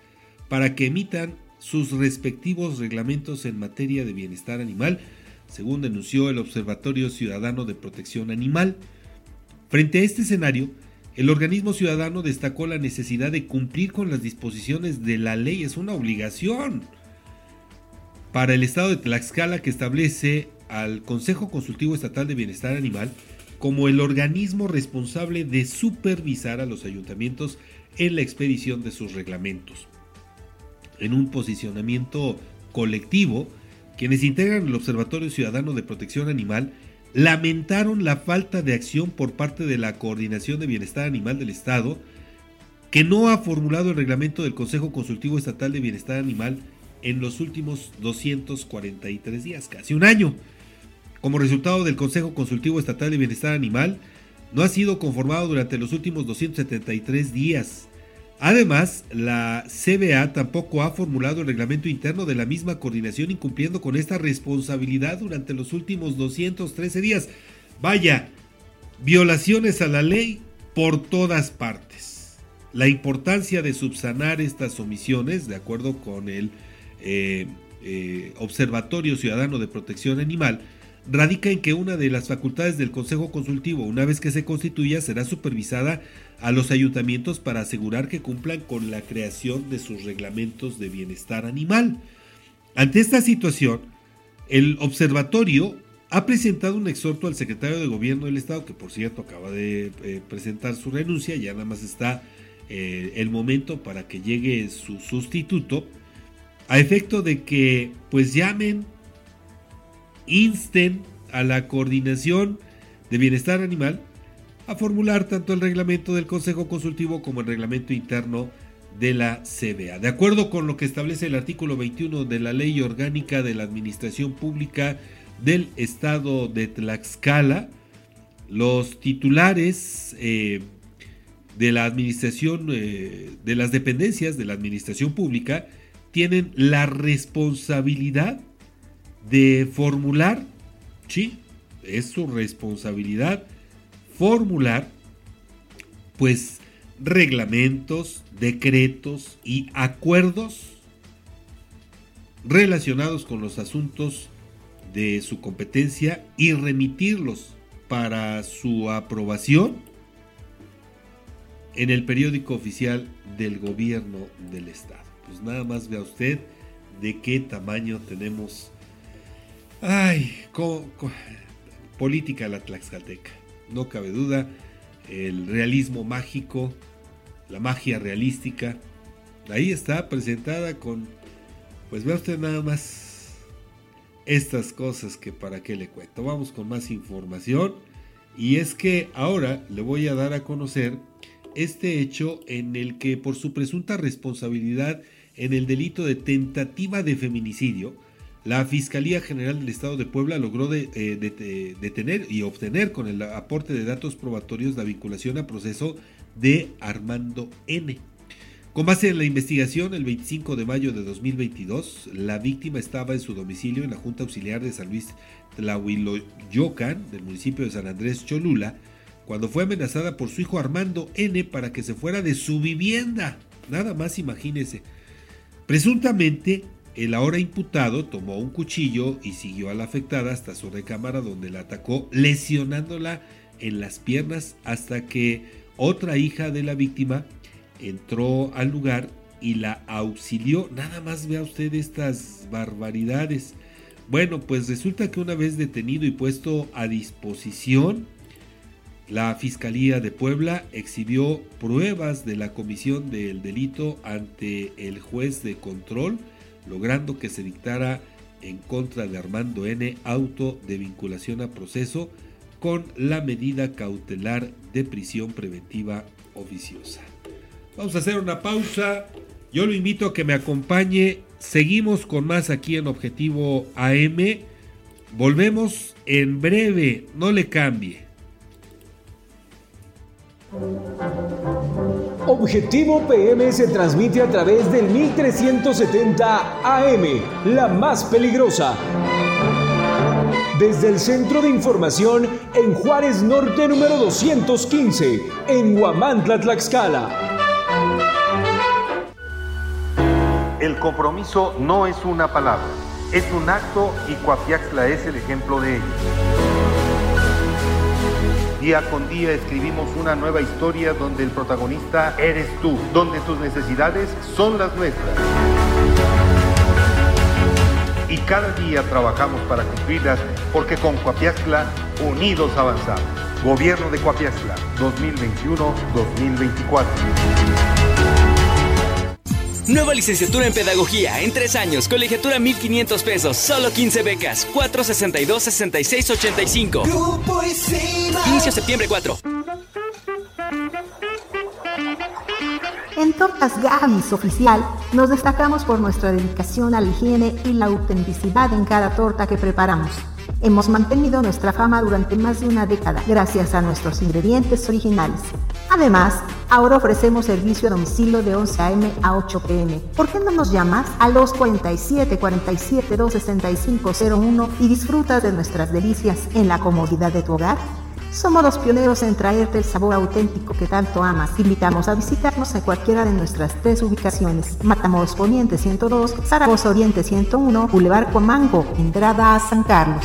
para que emitan sus respectivos reglamentos en materia de bienestar animal según denunció el Observatorio Ciudadano de Protección Animal. Frente a este escenario, el organismo ciudadano destacó la necesidad de cumplir con las disposiciones de la ley, es una obligación para el estado de Tlaxcala que establece al Consejo Consultivo Estatal de Bienestar Animal como el organismo responsable de supervisar a los ayuntamientos en la expedición de sus reglamentos. En un posicionamiento colectivo, quienes integran el Observatorio Ciudadano de Protección Animal lamentaron la falta de acción por parte de la Coordinación de Bienestar Animal del Estado, que no ha formulado el reglamento del Consejo Consultivo Estatal de Bienestar Animal en los últimos 243 días, casi un año. Como resultado del Consejo Consultivo Estatal de Bienestar Animal, no ha sido conformado durante los últimos 273 días. Además, la CBA tampoco ha formulado el reglamento interno de la misma coordinación incumpliendo con esta responsabilidad durante los últimos 213 días. Vaya, violaciones a la ley por todas partes. La importancia de subsanar estas omisiones, de acuerdo con el eh, eh, Observatorio Ciudadano de Protección Animal, radica en que una de las facultades del Consejo Consultivo, una vez que se constituya, será supervisada a los ayuntamientos para asegurar que cumplan con la creación de sus reglamentos de bienestar animal. Ante esta situación, el observatorio ha presentado un exhorto al secretario de Gobierno del Estado, que por cierto acaba de eh, presentar su renuncia, ya nada más está eh, el momento para que llegue su sustituto, a efecto de que pues llamen insten a la coordinación de bienestar animal a formular tanto el reglamento del Consejo Consultivo como el reglamento interno de la CBA. De acuerdo con lo que establece el artículo 21 de la Ley Orgánica de la Administración Pública del Estado de Tlaxcala, los titulares eh, de la administración, eh, de las dependencias de la administración pública, tienen la responsabilidad de formular, sí, es su responsabilidad formular, pues, reglamentos, decretos y acuerdos relacionados con los asuntos de su competencia y remitirlos para su aprobación en el periódico oficial del gobierno del estado. Pues nada más vea usted de qué tamaño tenemos Ay, política la Tlaxcalteca. No cabe duda, el realismo mágico, la magia realística, ahí está presentada con, pues vea usted nada más estas cosas que para qué le cuento. Vamos con más información. Y es que ahora le voy a dar a conocer este hecho en el que por su presunta responsabilidad en el delito de tentativa de feminicidio, la Fiscalía General del Estado de Puebla logró eh, detener y obtener con el aporte de datos probatorios la vinculación a proceso de Armando N. Con base en la investigación, el 25 de mayo de 2022, la víctima estaba en su domicilio en la Junta Auxiliar de San Luis Tlahuiloyocan, del municipio de San Andrés Cholula, cuando fue amenazada por su hijo Armando N para que se fuera de su vivienda. Nada más imagínese. Presuntamente, el ahora imputado tomó un cuchillo y siguió a la afectada hasta su recámara donde la atacó lesionándola en las piernas hasta que otra hija de la víctima entró al lugar y la auxilió. Nada más vea usted estas barbaridades. Bueno, pues resulta que una vez detenido y puesto a disposición, la Fiscalía de Puebla exhibió pruebas de la comisión del delito ante el juez de control logrando que se dictara en contra de Armando N. auto de vinculación a proceso con la medida cautelar de prisión preventiva oficiosa. Vamos a hacer una pausa. Yo lo invito a que me acompañe. Seguimos con más aquí en Objetivo AM. Volvemos en breve. No le cambie. Objetivo PM se transmite a través del 1370 AM, la más peligrosa. Desde el Centro de Información en Juárez Norte número 215, en Huamantla, Tlaxcala. El compromiso no es una palabra, es un acto y Coapiaxla es el ejemplo de ello. Día con día escribimos una nueva historia donde el protagonista eres tú, donde tus necesidades son las nuestras. Y cada día trabajamos para cumplirlas porque con Coapiazcla unidos avanzamos. Gobierno de Coapiazcla 2021-2024. Nueva licenciatura en Pedagogía en tres años, colegiatura 1500 pesos, solo 15 becas, 462-6685. Inicio septiembre 4. En Tortas Gamis Oficial nos destacamos por nuestra dedicación a la higiene y la autenticidad en cada torta que preparamos. Hemos mantenido nuestra fama durante más de una década gracias a nuestros ingredientes originales. Además, ahora ofrecemos servicio a domicilio de 11 a.m. a 8 p.m. ¿Por qué no nos llamas a los 47 47 265 01 y disfrutas de nuestras delicias en la comodidad de tu hogar? Somos los pioneros en traerte el sabor auténtico que tanto amas. invitamos a visitarnos en cualquiera de nuestras tres ubicaciones. Matamoros Poniente 102, Zaragoza Oriente 101, Boulevard Comango, entrada a San Carlos.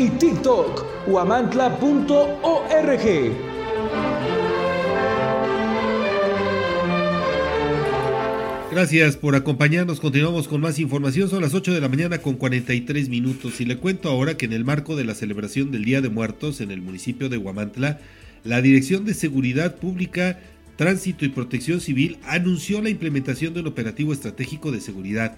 y TikTok, guamantla.org. Gracias por acompañarnos. Continuamos con más información. Son las 8 de la mañana con 43 minutos. Y le cuento ahora que en el marco de la celebración del Día de Muertos en el municipio de Huamantla, la Dirección de Seguridad Pública, Tránsito y Protección Civil anunció la implementación de un operativo estratégico de seguridad.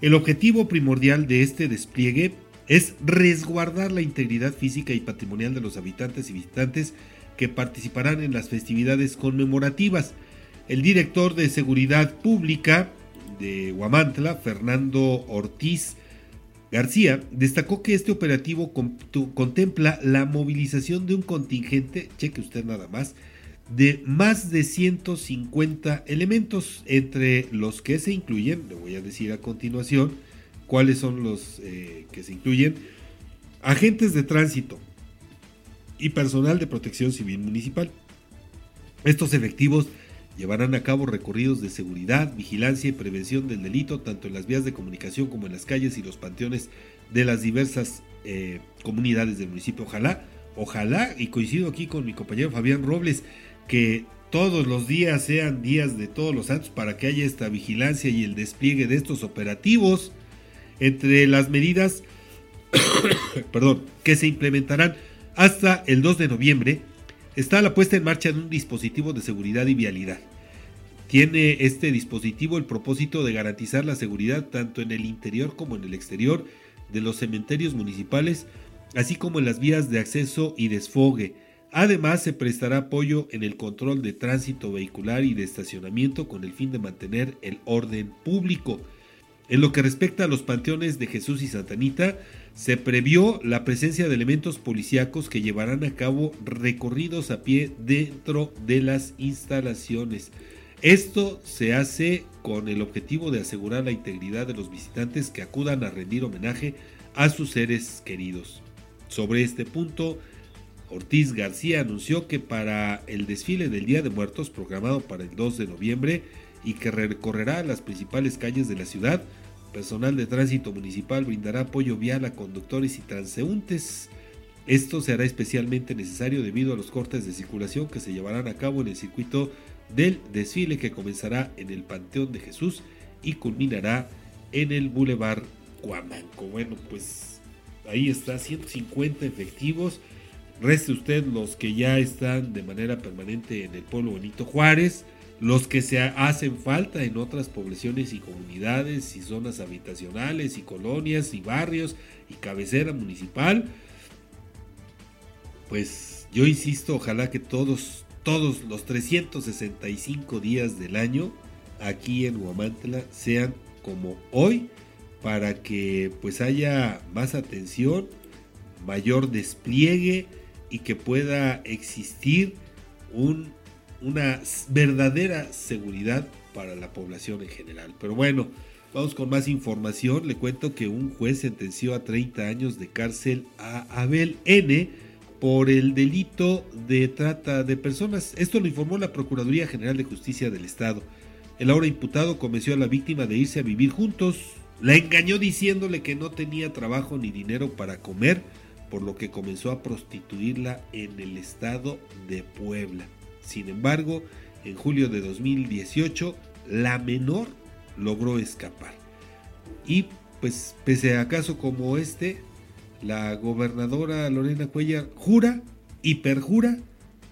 El objetivo primordial de este despliegue es resguardar la integridad física y patrimonial de los habitantes y visitantes que participarán en las festividades conmemorativas. El director de Seguridad Pública de Huamantla, Fernando Ortiz García, destacó que este operativo contempla la movilización de un contingente, cheque usted nada más, de más de 150 elementos, entre los que se incluyen, le voy a decir a continuación cuáles son los eh, que se incluyen, agentes de tránsito y personal de protección civil municipal. Estos efectivos Llevarán a cabo recorridos de seguridad, vigilancia y prevención del delito, tanto en las vías de comunicación como en las calles y los panteones de las diversas eh, comunidades del municipio. Ojalá, ojalá, y coincido aquí con mi compañero Fabián Robles, que todos los días sean días de todos los santos para que haya esta vigilancia y el despliegue de estos operativos. Entre las medidas perdón, que se implementarán hasta el 2 de noviembre está la puesta en marcha de un dispositivo de seguridad y vialidad. Tiene este dispositivo el propósito de garantizar la seguridad tanto en el interior como en el exterior de los cementerios municipales, así como en las vías de acceso y desfogue. Además, se prestará apoyo en el control de tránsito vehicular y de estacionamiento con el fin de mantener el orden público. En lo que respecta a los panteones de Jesús y Santanita, se previó la presencia de elementos policíacos que llevarán a cabo recorridos a pie dentro de las instalaciones. Esto se hace con el objetivo de asegurar la integridad de los visitantes que acudan a rendir homenaje a sus seres queridos. Sobre este punto, Ortiz García anunció que para el desfile del Día de Muertos programado para el 2 de noviembre y que recorrerá las principales calles de la ciudad, Personal de tránsito municipal brindará apoyo vial a conductores y transeúntes. Esto se hará especialmente necesario debido a los cortes de circulación que se llevarán a cabo en el circuito del desfile que comenzará en el Panteón de Jesús y culminará en el Boulevard Cuamanco. Bueno, pues ahí está, 150 efectivos. Reste usted los que ya están de manera permanente en el pueblo Benito Juárez, los que se hacen falta en otras poblaciones y comunidades y zonas habitacionales y colonias y barrios y cabecera municipal. Pues yo insisto, ojalá que todos, todos los 365 días del año aquí en Huamantla sean como hoy para que pues haya más atención, mayor despliegue y que pueda existir un una verdadera seguridad para la población en general. Pero bueno, vamos con más información. Le cuento que un juez sentenció a 30 años de cárcel a Abel N por el delito de trata de personas. Esto lo informó la Procuraduría General de Justicia del Estado. El ahora imputado convenció a la víctima de irse a vivir juntos. La engañó diciéndole que no tenía trabajo ni dinero para comer, por lo que comenzó a prostituirla en el estado de Puebla. Sin embargo, en julio de 2018, la menor logró escapar. Y pues pese a caso como este, la gobernadora Lorena Cuellar jura y perjura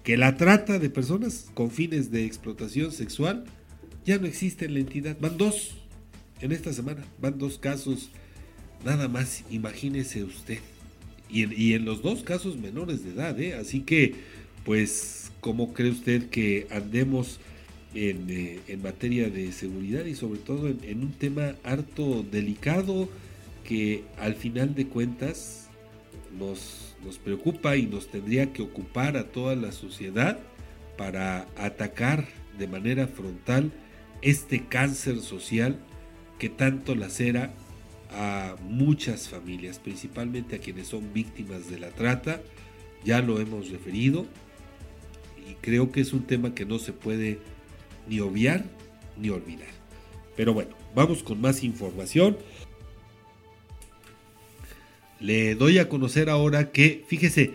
que la trata de personas con fines de explotación sexual ya no existe en la entidad. Van dos en esta semana, van dos casos, nada más, imagínese usted. Y en, y en los dos casos menores de edad, ¿eh? así que pues ¿Cómo cree usted que andemos eh, en, materia de seguridad y sobre todo en, un tema harto delicado que al final de cuentas nos, nos preocupa y nos tendría que ocupar a toda la sociedad para atacar de manera frontal este cáncer social que tanto lacera a muchas familias, principalmente a quienes son víctimas de la trata, ya lo hemos referido, y creo que es un tema que no se puede ni obviar ni olvidar. Pero bueno, vamos con más información. Le doy a conocer ahora que, fíjese,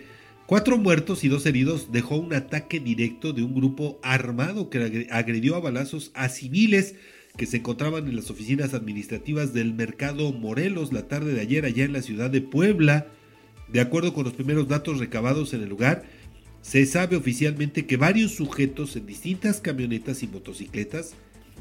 cuatro muertos y dos heridos dejó un ataque directo de un grupo armado que agredió a balazos a civiles que se encontraban en las oficinas administrativas del mercado Morelos la tarde de ayer allá en la ciudad de Puebla. De acuerdo con los primeros datos recabados en el lugar, se sabe oficialmente que varios sujetos en distintas camionetas y motocicletas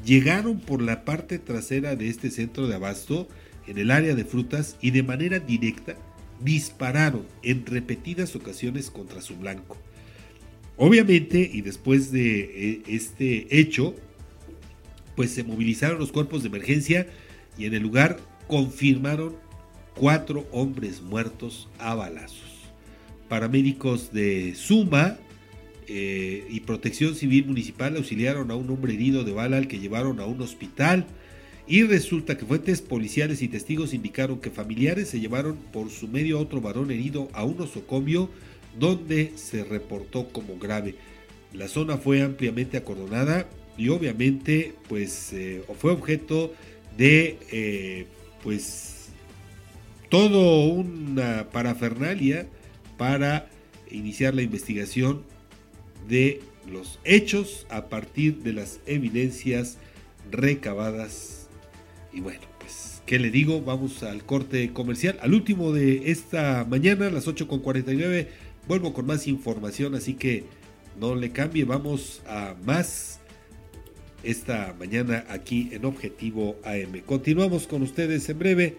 llegaron por la parte trasera de este centro de abasto en el área de frutas y de manera directa dispararon en repetidas ocasiones contra su blanco. Obviamente, y después de eh, este hecho, pues se movilizaron los cuerpos de emergencia y en el lugar confirmaron cuatro hombres muertos a balazos paramédicos de Suma eh, y Protección Civil Municipal auxiliaron a un hombre herido de bala al que llevaron a un hospital. Y resulta que fuentes policiales y testigos indicaron que familiares se llevaron por su medio a otro varón herido a un osocomio donde se reportó como grave. La zona fue ampliamente acordonada y obviamente pues eh, fue objeto de eh, pues todo una parafernalia para iniciar la investigación de los hechos a partir de las evidencias recabadas. Y bueno, pues, ¿qué le digo? Vamos al corte comercial, al último de esta mañana, las 8.49. Vuelvo con más información, así que no le cambie, vamos a más esta mañana aquí en Objetivo AM. Continuamos con ustedes en breve.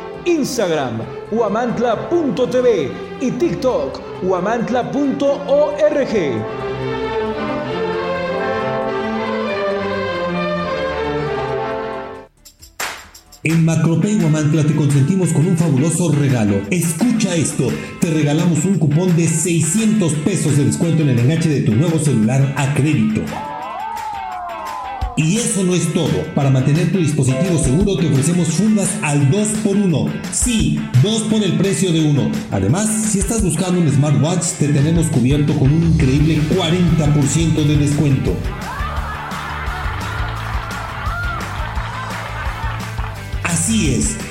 Instagram, huamantla.tv y TikTok, huamantla.org. En Macropay Huamantla te consentimos con un fabuloso regalo. Escucha esto, te regalamos un cupón de 600 pesos de descuento en el enganche de tu nuevo celular a crédito. Y eso no es todo. Para mantener tu dispositivo seguro te ofrecemos fundas al 2x1. Sí, 2 por el precio de uno. Además, si estás buscando un smartwatch, te tenemos cubierto con un increíble 40% de descuento. Así es,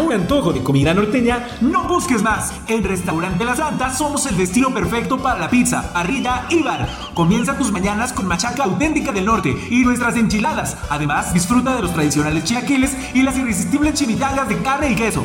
Un antojo de comida norteña, no busques más. En Restaurante La Santa somos el destino perfecto para la pizza, parrilla y bar. Comienza tus mañanas con machaca auténtica del norte y nuestras enchiladas. Además, disfruta de los tradicionales chilaquiles y las irresistibles chimichangas de carne y queso.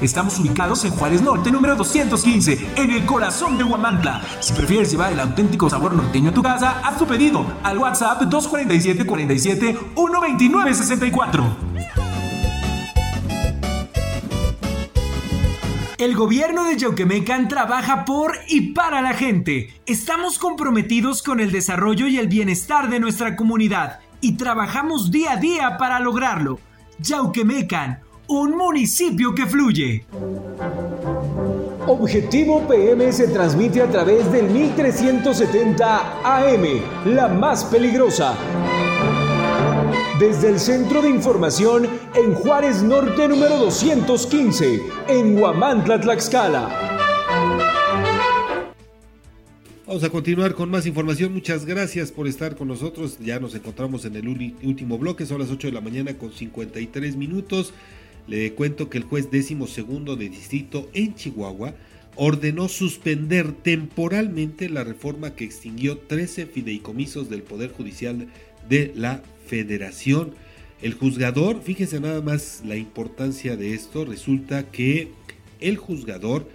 Estamos ubicados en Juárez Norte, número 215, en el corazón de Huamantla. Si prefieres llevar el auténtico sabor norteño a tu casa, haz tu pedido al WhatsApp 247 47 129 64. El gobierno de Yauquemecan trabaja por y para la gente. Estamos comprometidos con el desarrollo y el bienestar de nuestra comunidad y trabajamos día a día para lograrlo. Yauquemecan, un municipio que fluye. Objetivo PM se transmite a través del 1370 AM, la más peligrosa. Desde el Centro de Información en Juárez Norte número 215, en Huamantla, Tlaxcala. Vamos a continuar con más información. Muchas gracias por estar con nosotros. Ya nos encontramos en el último bloque. Son las 8 de la mañana con 53 minutos. Le cuento que el juez décimo segundo de distrito en Chihuahua ordenó suspender temporalmente la reforma que extinguió 13 fideicomisos del Poder Judicial de la Federación. El juzgador, fíjense nada más la importancia de esto, resulta que el juzgador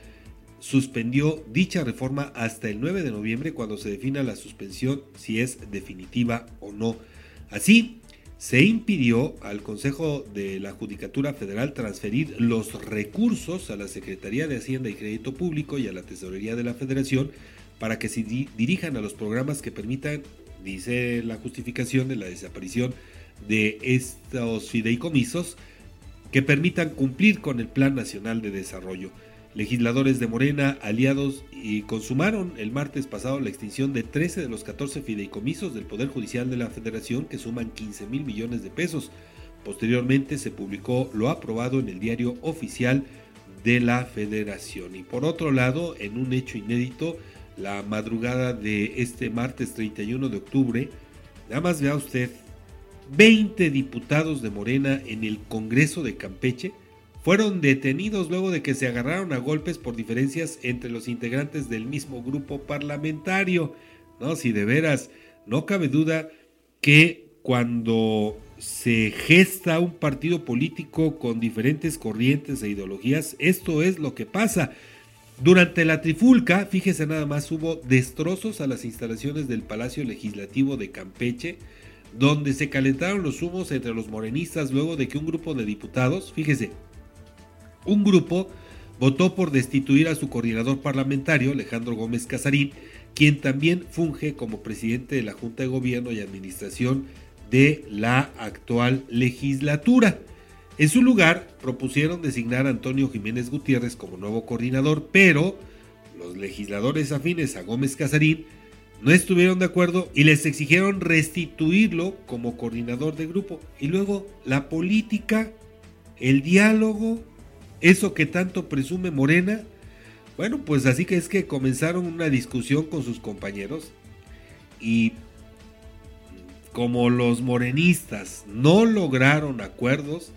suspendió dicha reforma hasta el 9 de noviembre cuando se defina la suspensión si es definitiva o no. Así, se impidió al Consejo de la Judicatura Federal transferir los recursos a la Secretaría de Hacienda y Crédito Público y a la Tesorería de la Federación para que se dirijan a los programas que permitan, dice la justificación de la desaparición de estos fideicomisos, que permitan cumplir con el Plan Nacional de Desarrollo. Legisladores de Morena, aliados y consumaron el martes pasado la extinción de 13 de los 14 fideicomisos del Poder Judicial de la Federación que suman 15 mil millones de pesos. Posteriormente se publicó lo aprobado en el diario oficial de la Federación. Y por otro lado, en un hecho inédito, la madrugada de este martes 31 de octubre, nada más vea usted, 20 diputados de Morena en el Congreso de Campeche fueron detenidos luego de que se agarraron a golpes por diferencias entre los integrantes del mismo grupo parlamentario. No, si de veras, no cabe duda que cuando se gesta un partido político con diferentes corrientes e ideologías, esto es lo que pasa. Durante la trifulca, fíjese nada más, hubo destrozos a las instalaciones del Palacio Legislativo de Campeche, donde se calentaron los humos entre los morenistas luego de que un grupo de diputados, fíjese, un grupo votó por destituir a su coordinador parlamentario, Alejandro Gómez Casarín, quien también funge como presidente de la Junta de Gobierno y Administración de la actual legislatura. En su lugar, propusieron designar a Antonio Jiménez Gutiérrez como nuevo coordinador, pero los legisladores afines a Gómez Casarín no estuvieron de acuerdo y les exigieron restituirlo como coordinador de grupo. Y luego la política, el diálogo, eso que tanto presume Morena, Bueno, pues así que es que comenzaron una discusión con sus compañeros y como los morenistas no lograron acuerdos,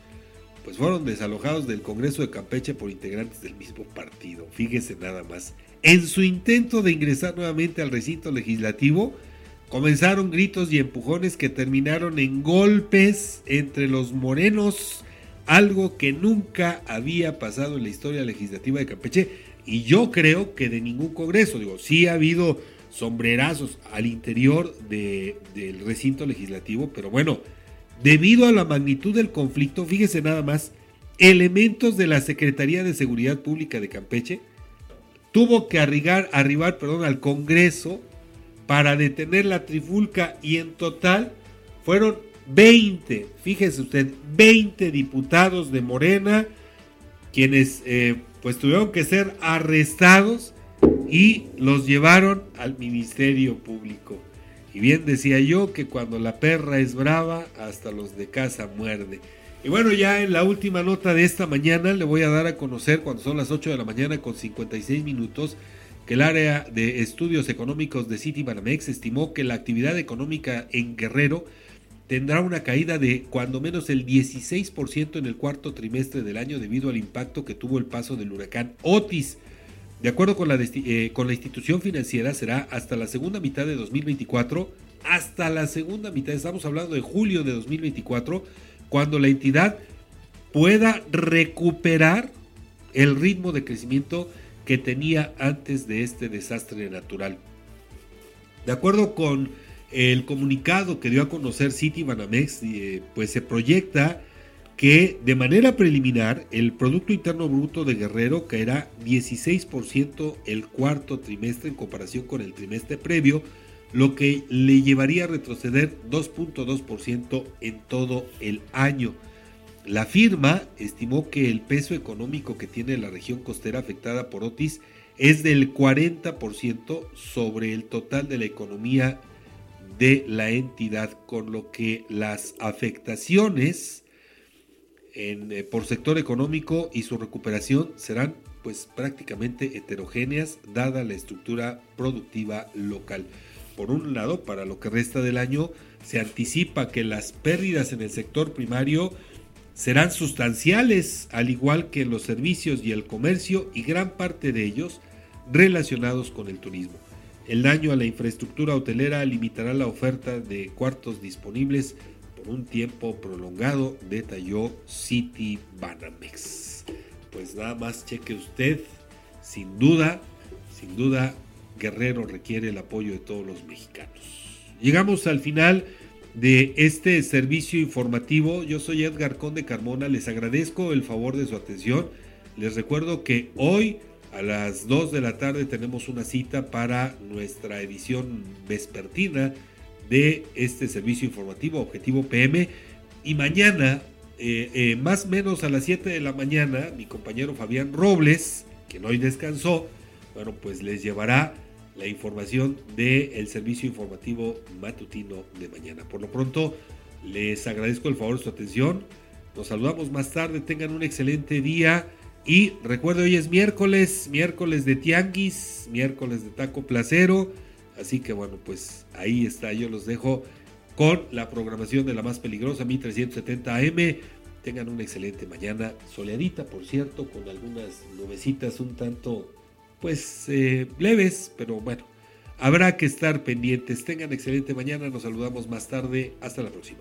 pues fueron desalojados del Congreso de Campeche por integrantes del mismo partido. Fíjese nada más. En su intento de ingresar nuevamente al recinto legislativo, comenzaron gritos y empujones que terminaron en golpes entre los morenos, algo que nunca había pasado en la historia legislativa de Campeche y yo creo que de ningún Congreso. Digo, sí ha habido sombrerazos al interior del recinto legislativo, pero bueno, debido a la magnitud del conflicto, fíjese nada más, elementos de la Secretaría de Seguridad Pública de Campeche tuvo que arribar, arribar al Congreso para detener la trifulca y en total fueron 20, fíjese usted, 20 diputados de Morena quienes eh, pues tuvieron que ser arrestados y los llevaron al Ministerio Público. Y bien decía yo que cuando la perra es brava, hasta los de casa muerde. Y bueno, ya en la última nota de esta mañana le voy a dar a conocer cuando son las 8 de la mañana con 56 minutos que el área de estudios económicos de City Banamex estimó que la actividad económica en Guerrero tendrá una caída de cuando menos el 16% en el cuarto trimestre del año debido al impacto que tuvo el paso del huracán Otis. De acuerdo con la, eh, institución financiera, será hasta la segunda mitad de 2024, hasta la segunda mitad, estamos hablando de julio de 2024, cuando la entidad pueda recuperar el ritmo de crecimiento que tenía antes de este desastre natural. De acuerdo con el comunicado que dio a conocer City Banamex, eh, pues se proyecta que de manera preliminar el Producto Interno Bruto de Guerrero caerá 16% el cuarto trimestre en comparación con el trimestre previo, lo que le llevaría a retroceder 2.2% en todo el año. La firma estimó que el peso económico que tiene la región costera afectada por Otis es del 40% sobre el total de la economía de la entidad, con lo que las afectaciones eh, por sector económico y su recuperación serán pues prácticamente heterogéneas dada la estructura productiva local. Por un lado, para lo que resta del año, se anticipa que las pérdidas en el sector primario serán sustanciales, al igual que los servicios y el comercio y gran parte de ellos relacionados con el turismo. El daño a la infraestructura hotelera limitará la oferta de cuartos disponibles un tiempo prolongado, detalló City Banamex. Pues nada más cheque usted, sin duda, sin duda, Guerrero requiere el apoyo de todos los mexicanos. Llegamos al final de este servicio informativo. Yo soy Edgar Conde Carmona, les agradezco el favor de su atención. Les recuerdo que hoy a las 2 de la tarde tenemos una cita para nuestra edición vespertina de este servicio informativo Objetivo PM. Y mañana, eh, eh, más o menos a las 7 de la mañana, mi compañero Fabián Robles, que hoy descansó, bueno, pues les llevará la información del servicio informativo matutino de mañana. Por lo pronto, les agradezco el favor de su atención. Nos saludamos más tarde. Tengan un excelente día. Y recuerde, hoy es miércoles, miércoles de Tianguis, miércoles de Taco Placero. Así que bueno, pues ahí está, yo los dejo con la programación de la más peligrosa, 1370 AM. Tengan una excelente mañana, soleadita por cierto, con algunas nubecitas un tanto, pues, eh, leves, pero bueno, habrá que estar pendientes. Tengan excelente mañana, nos saludamos más tarde, hasta la próxima.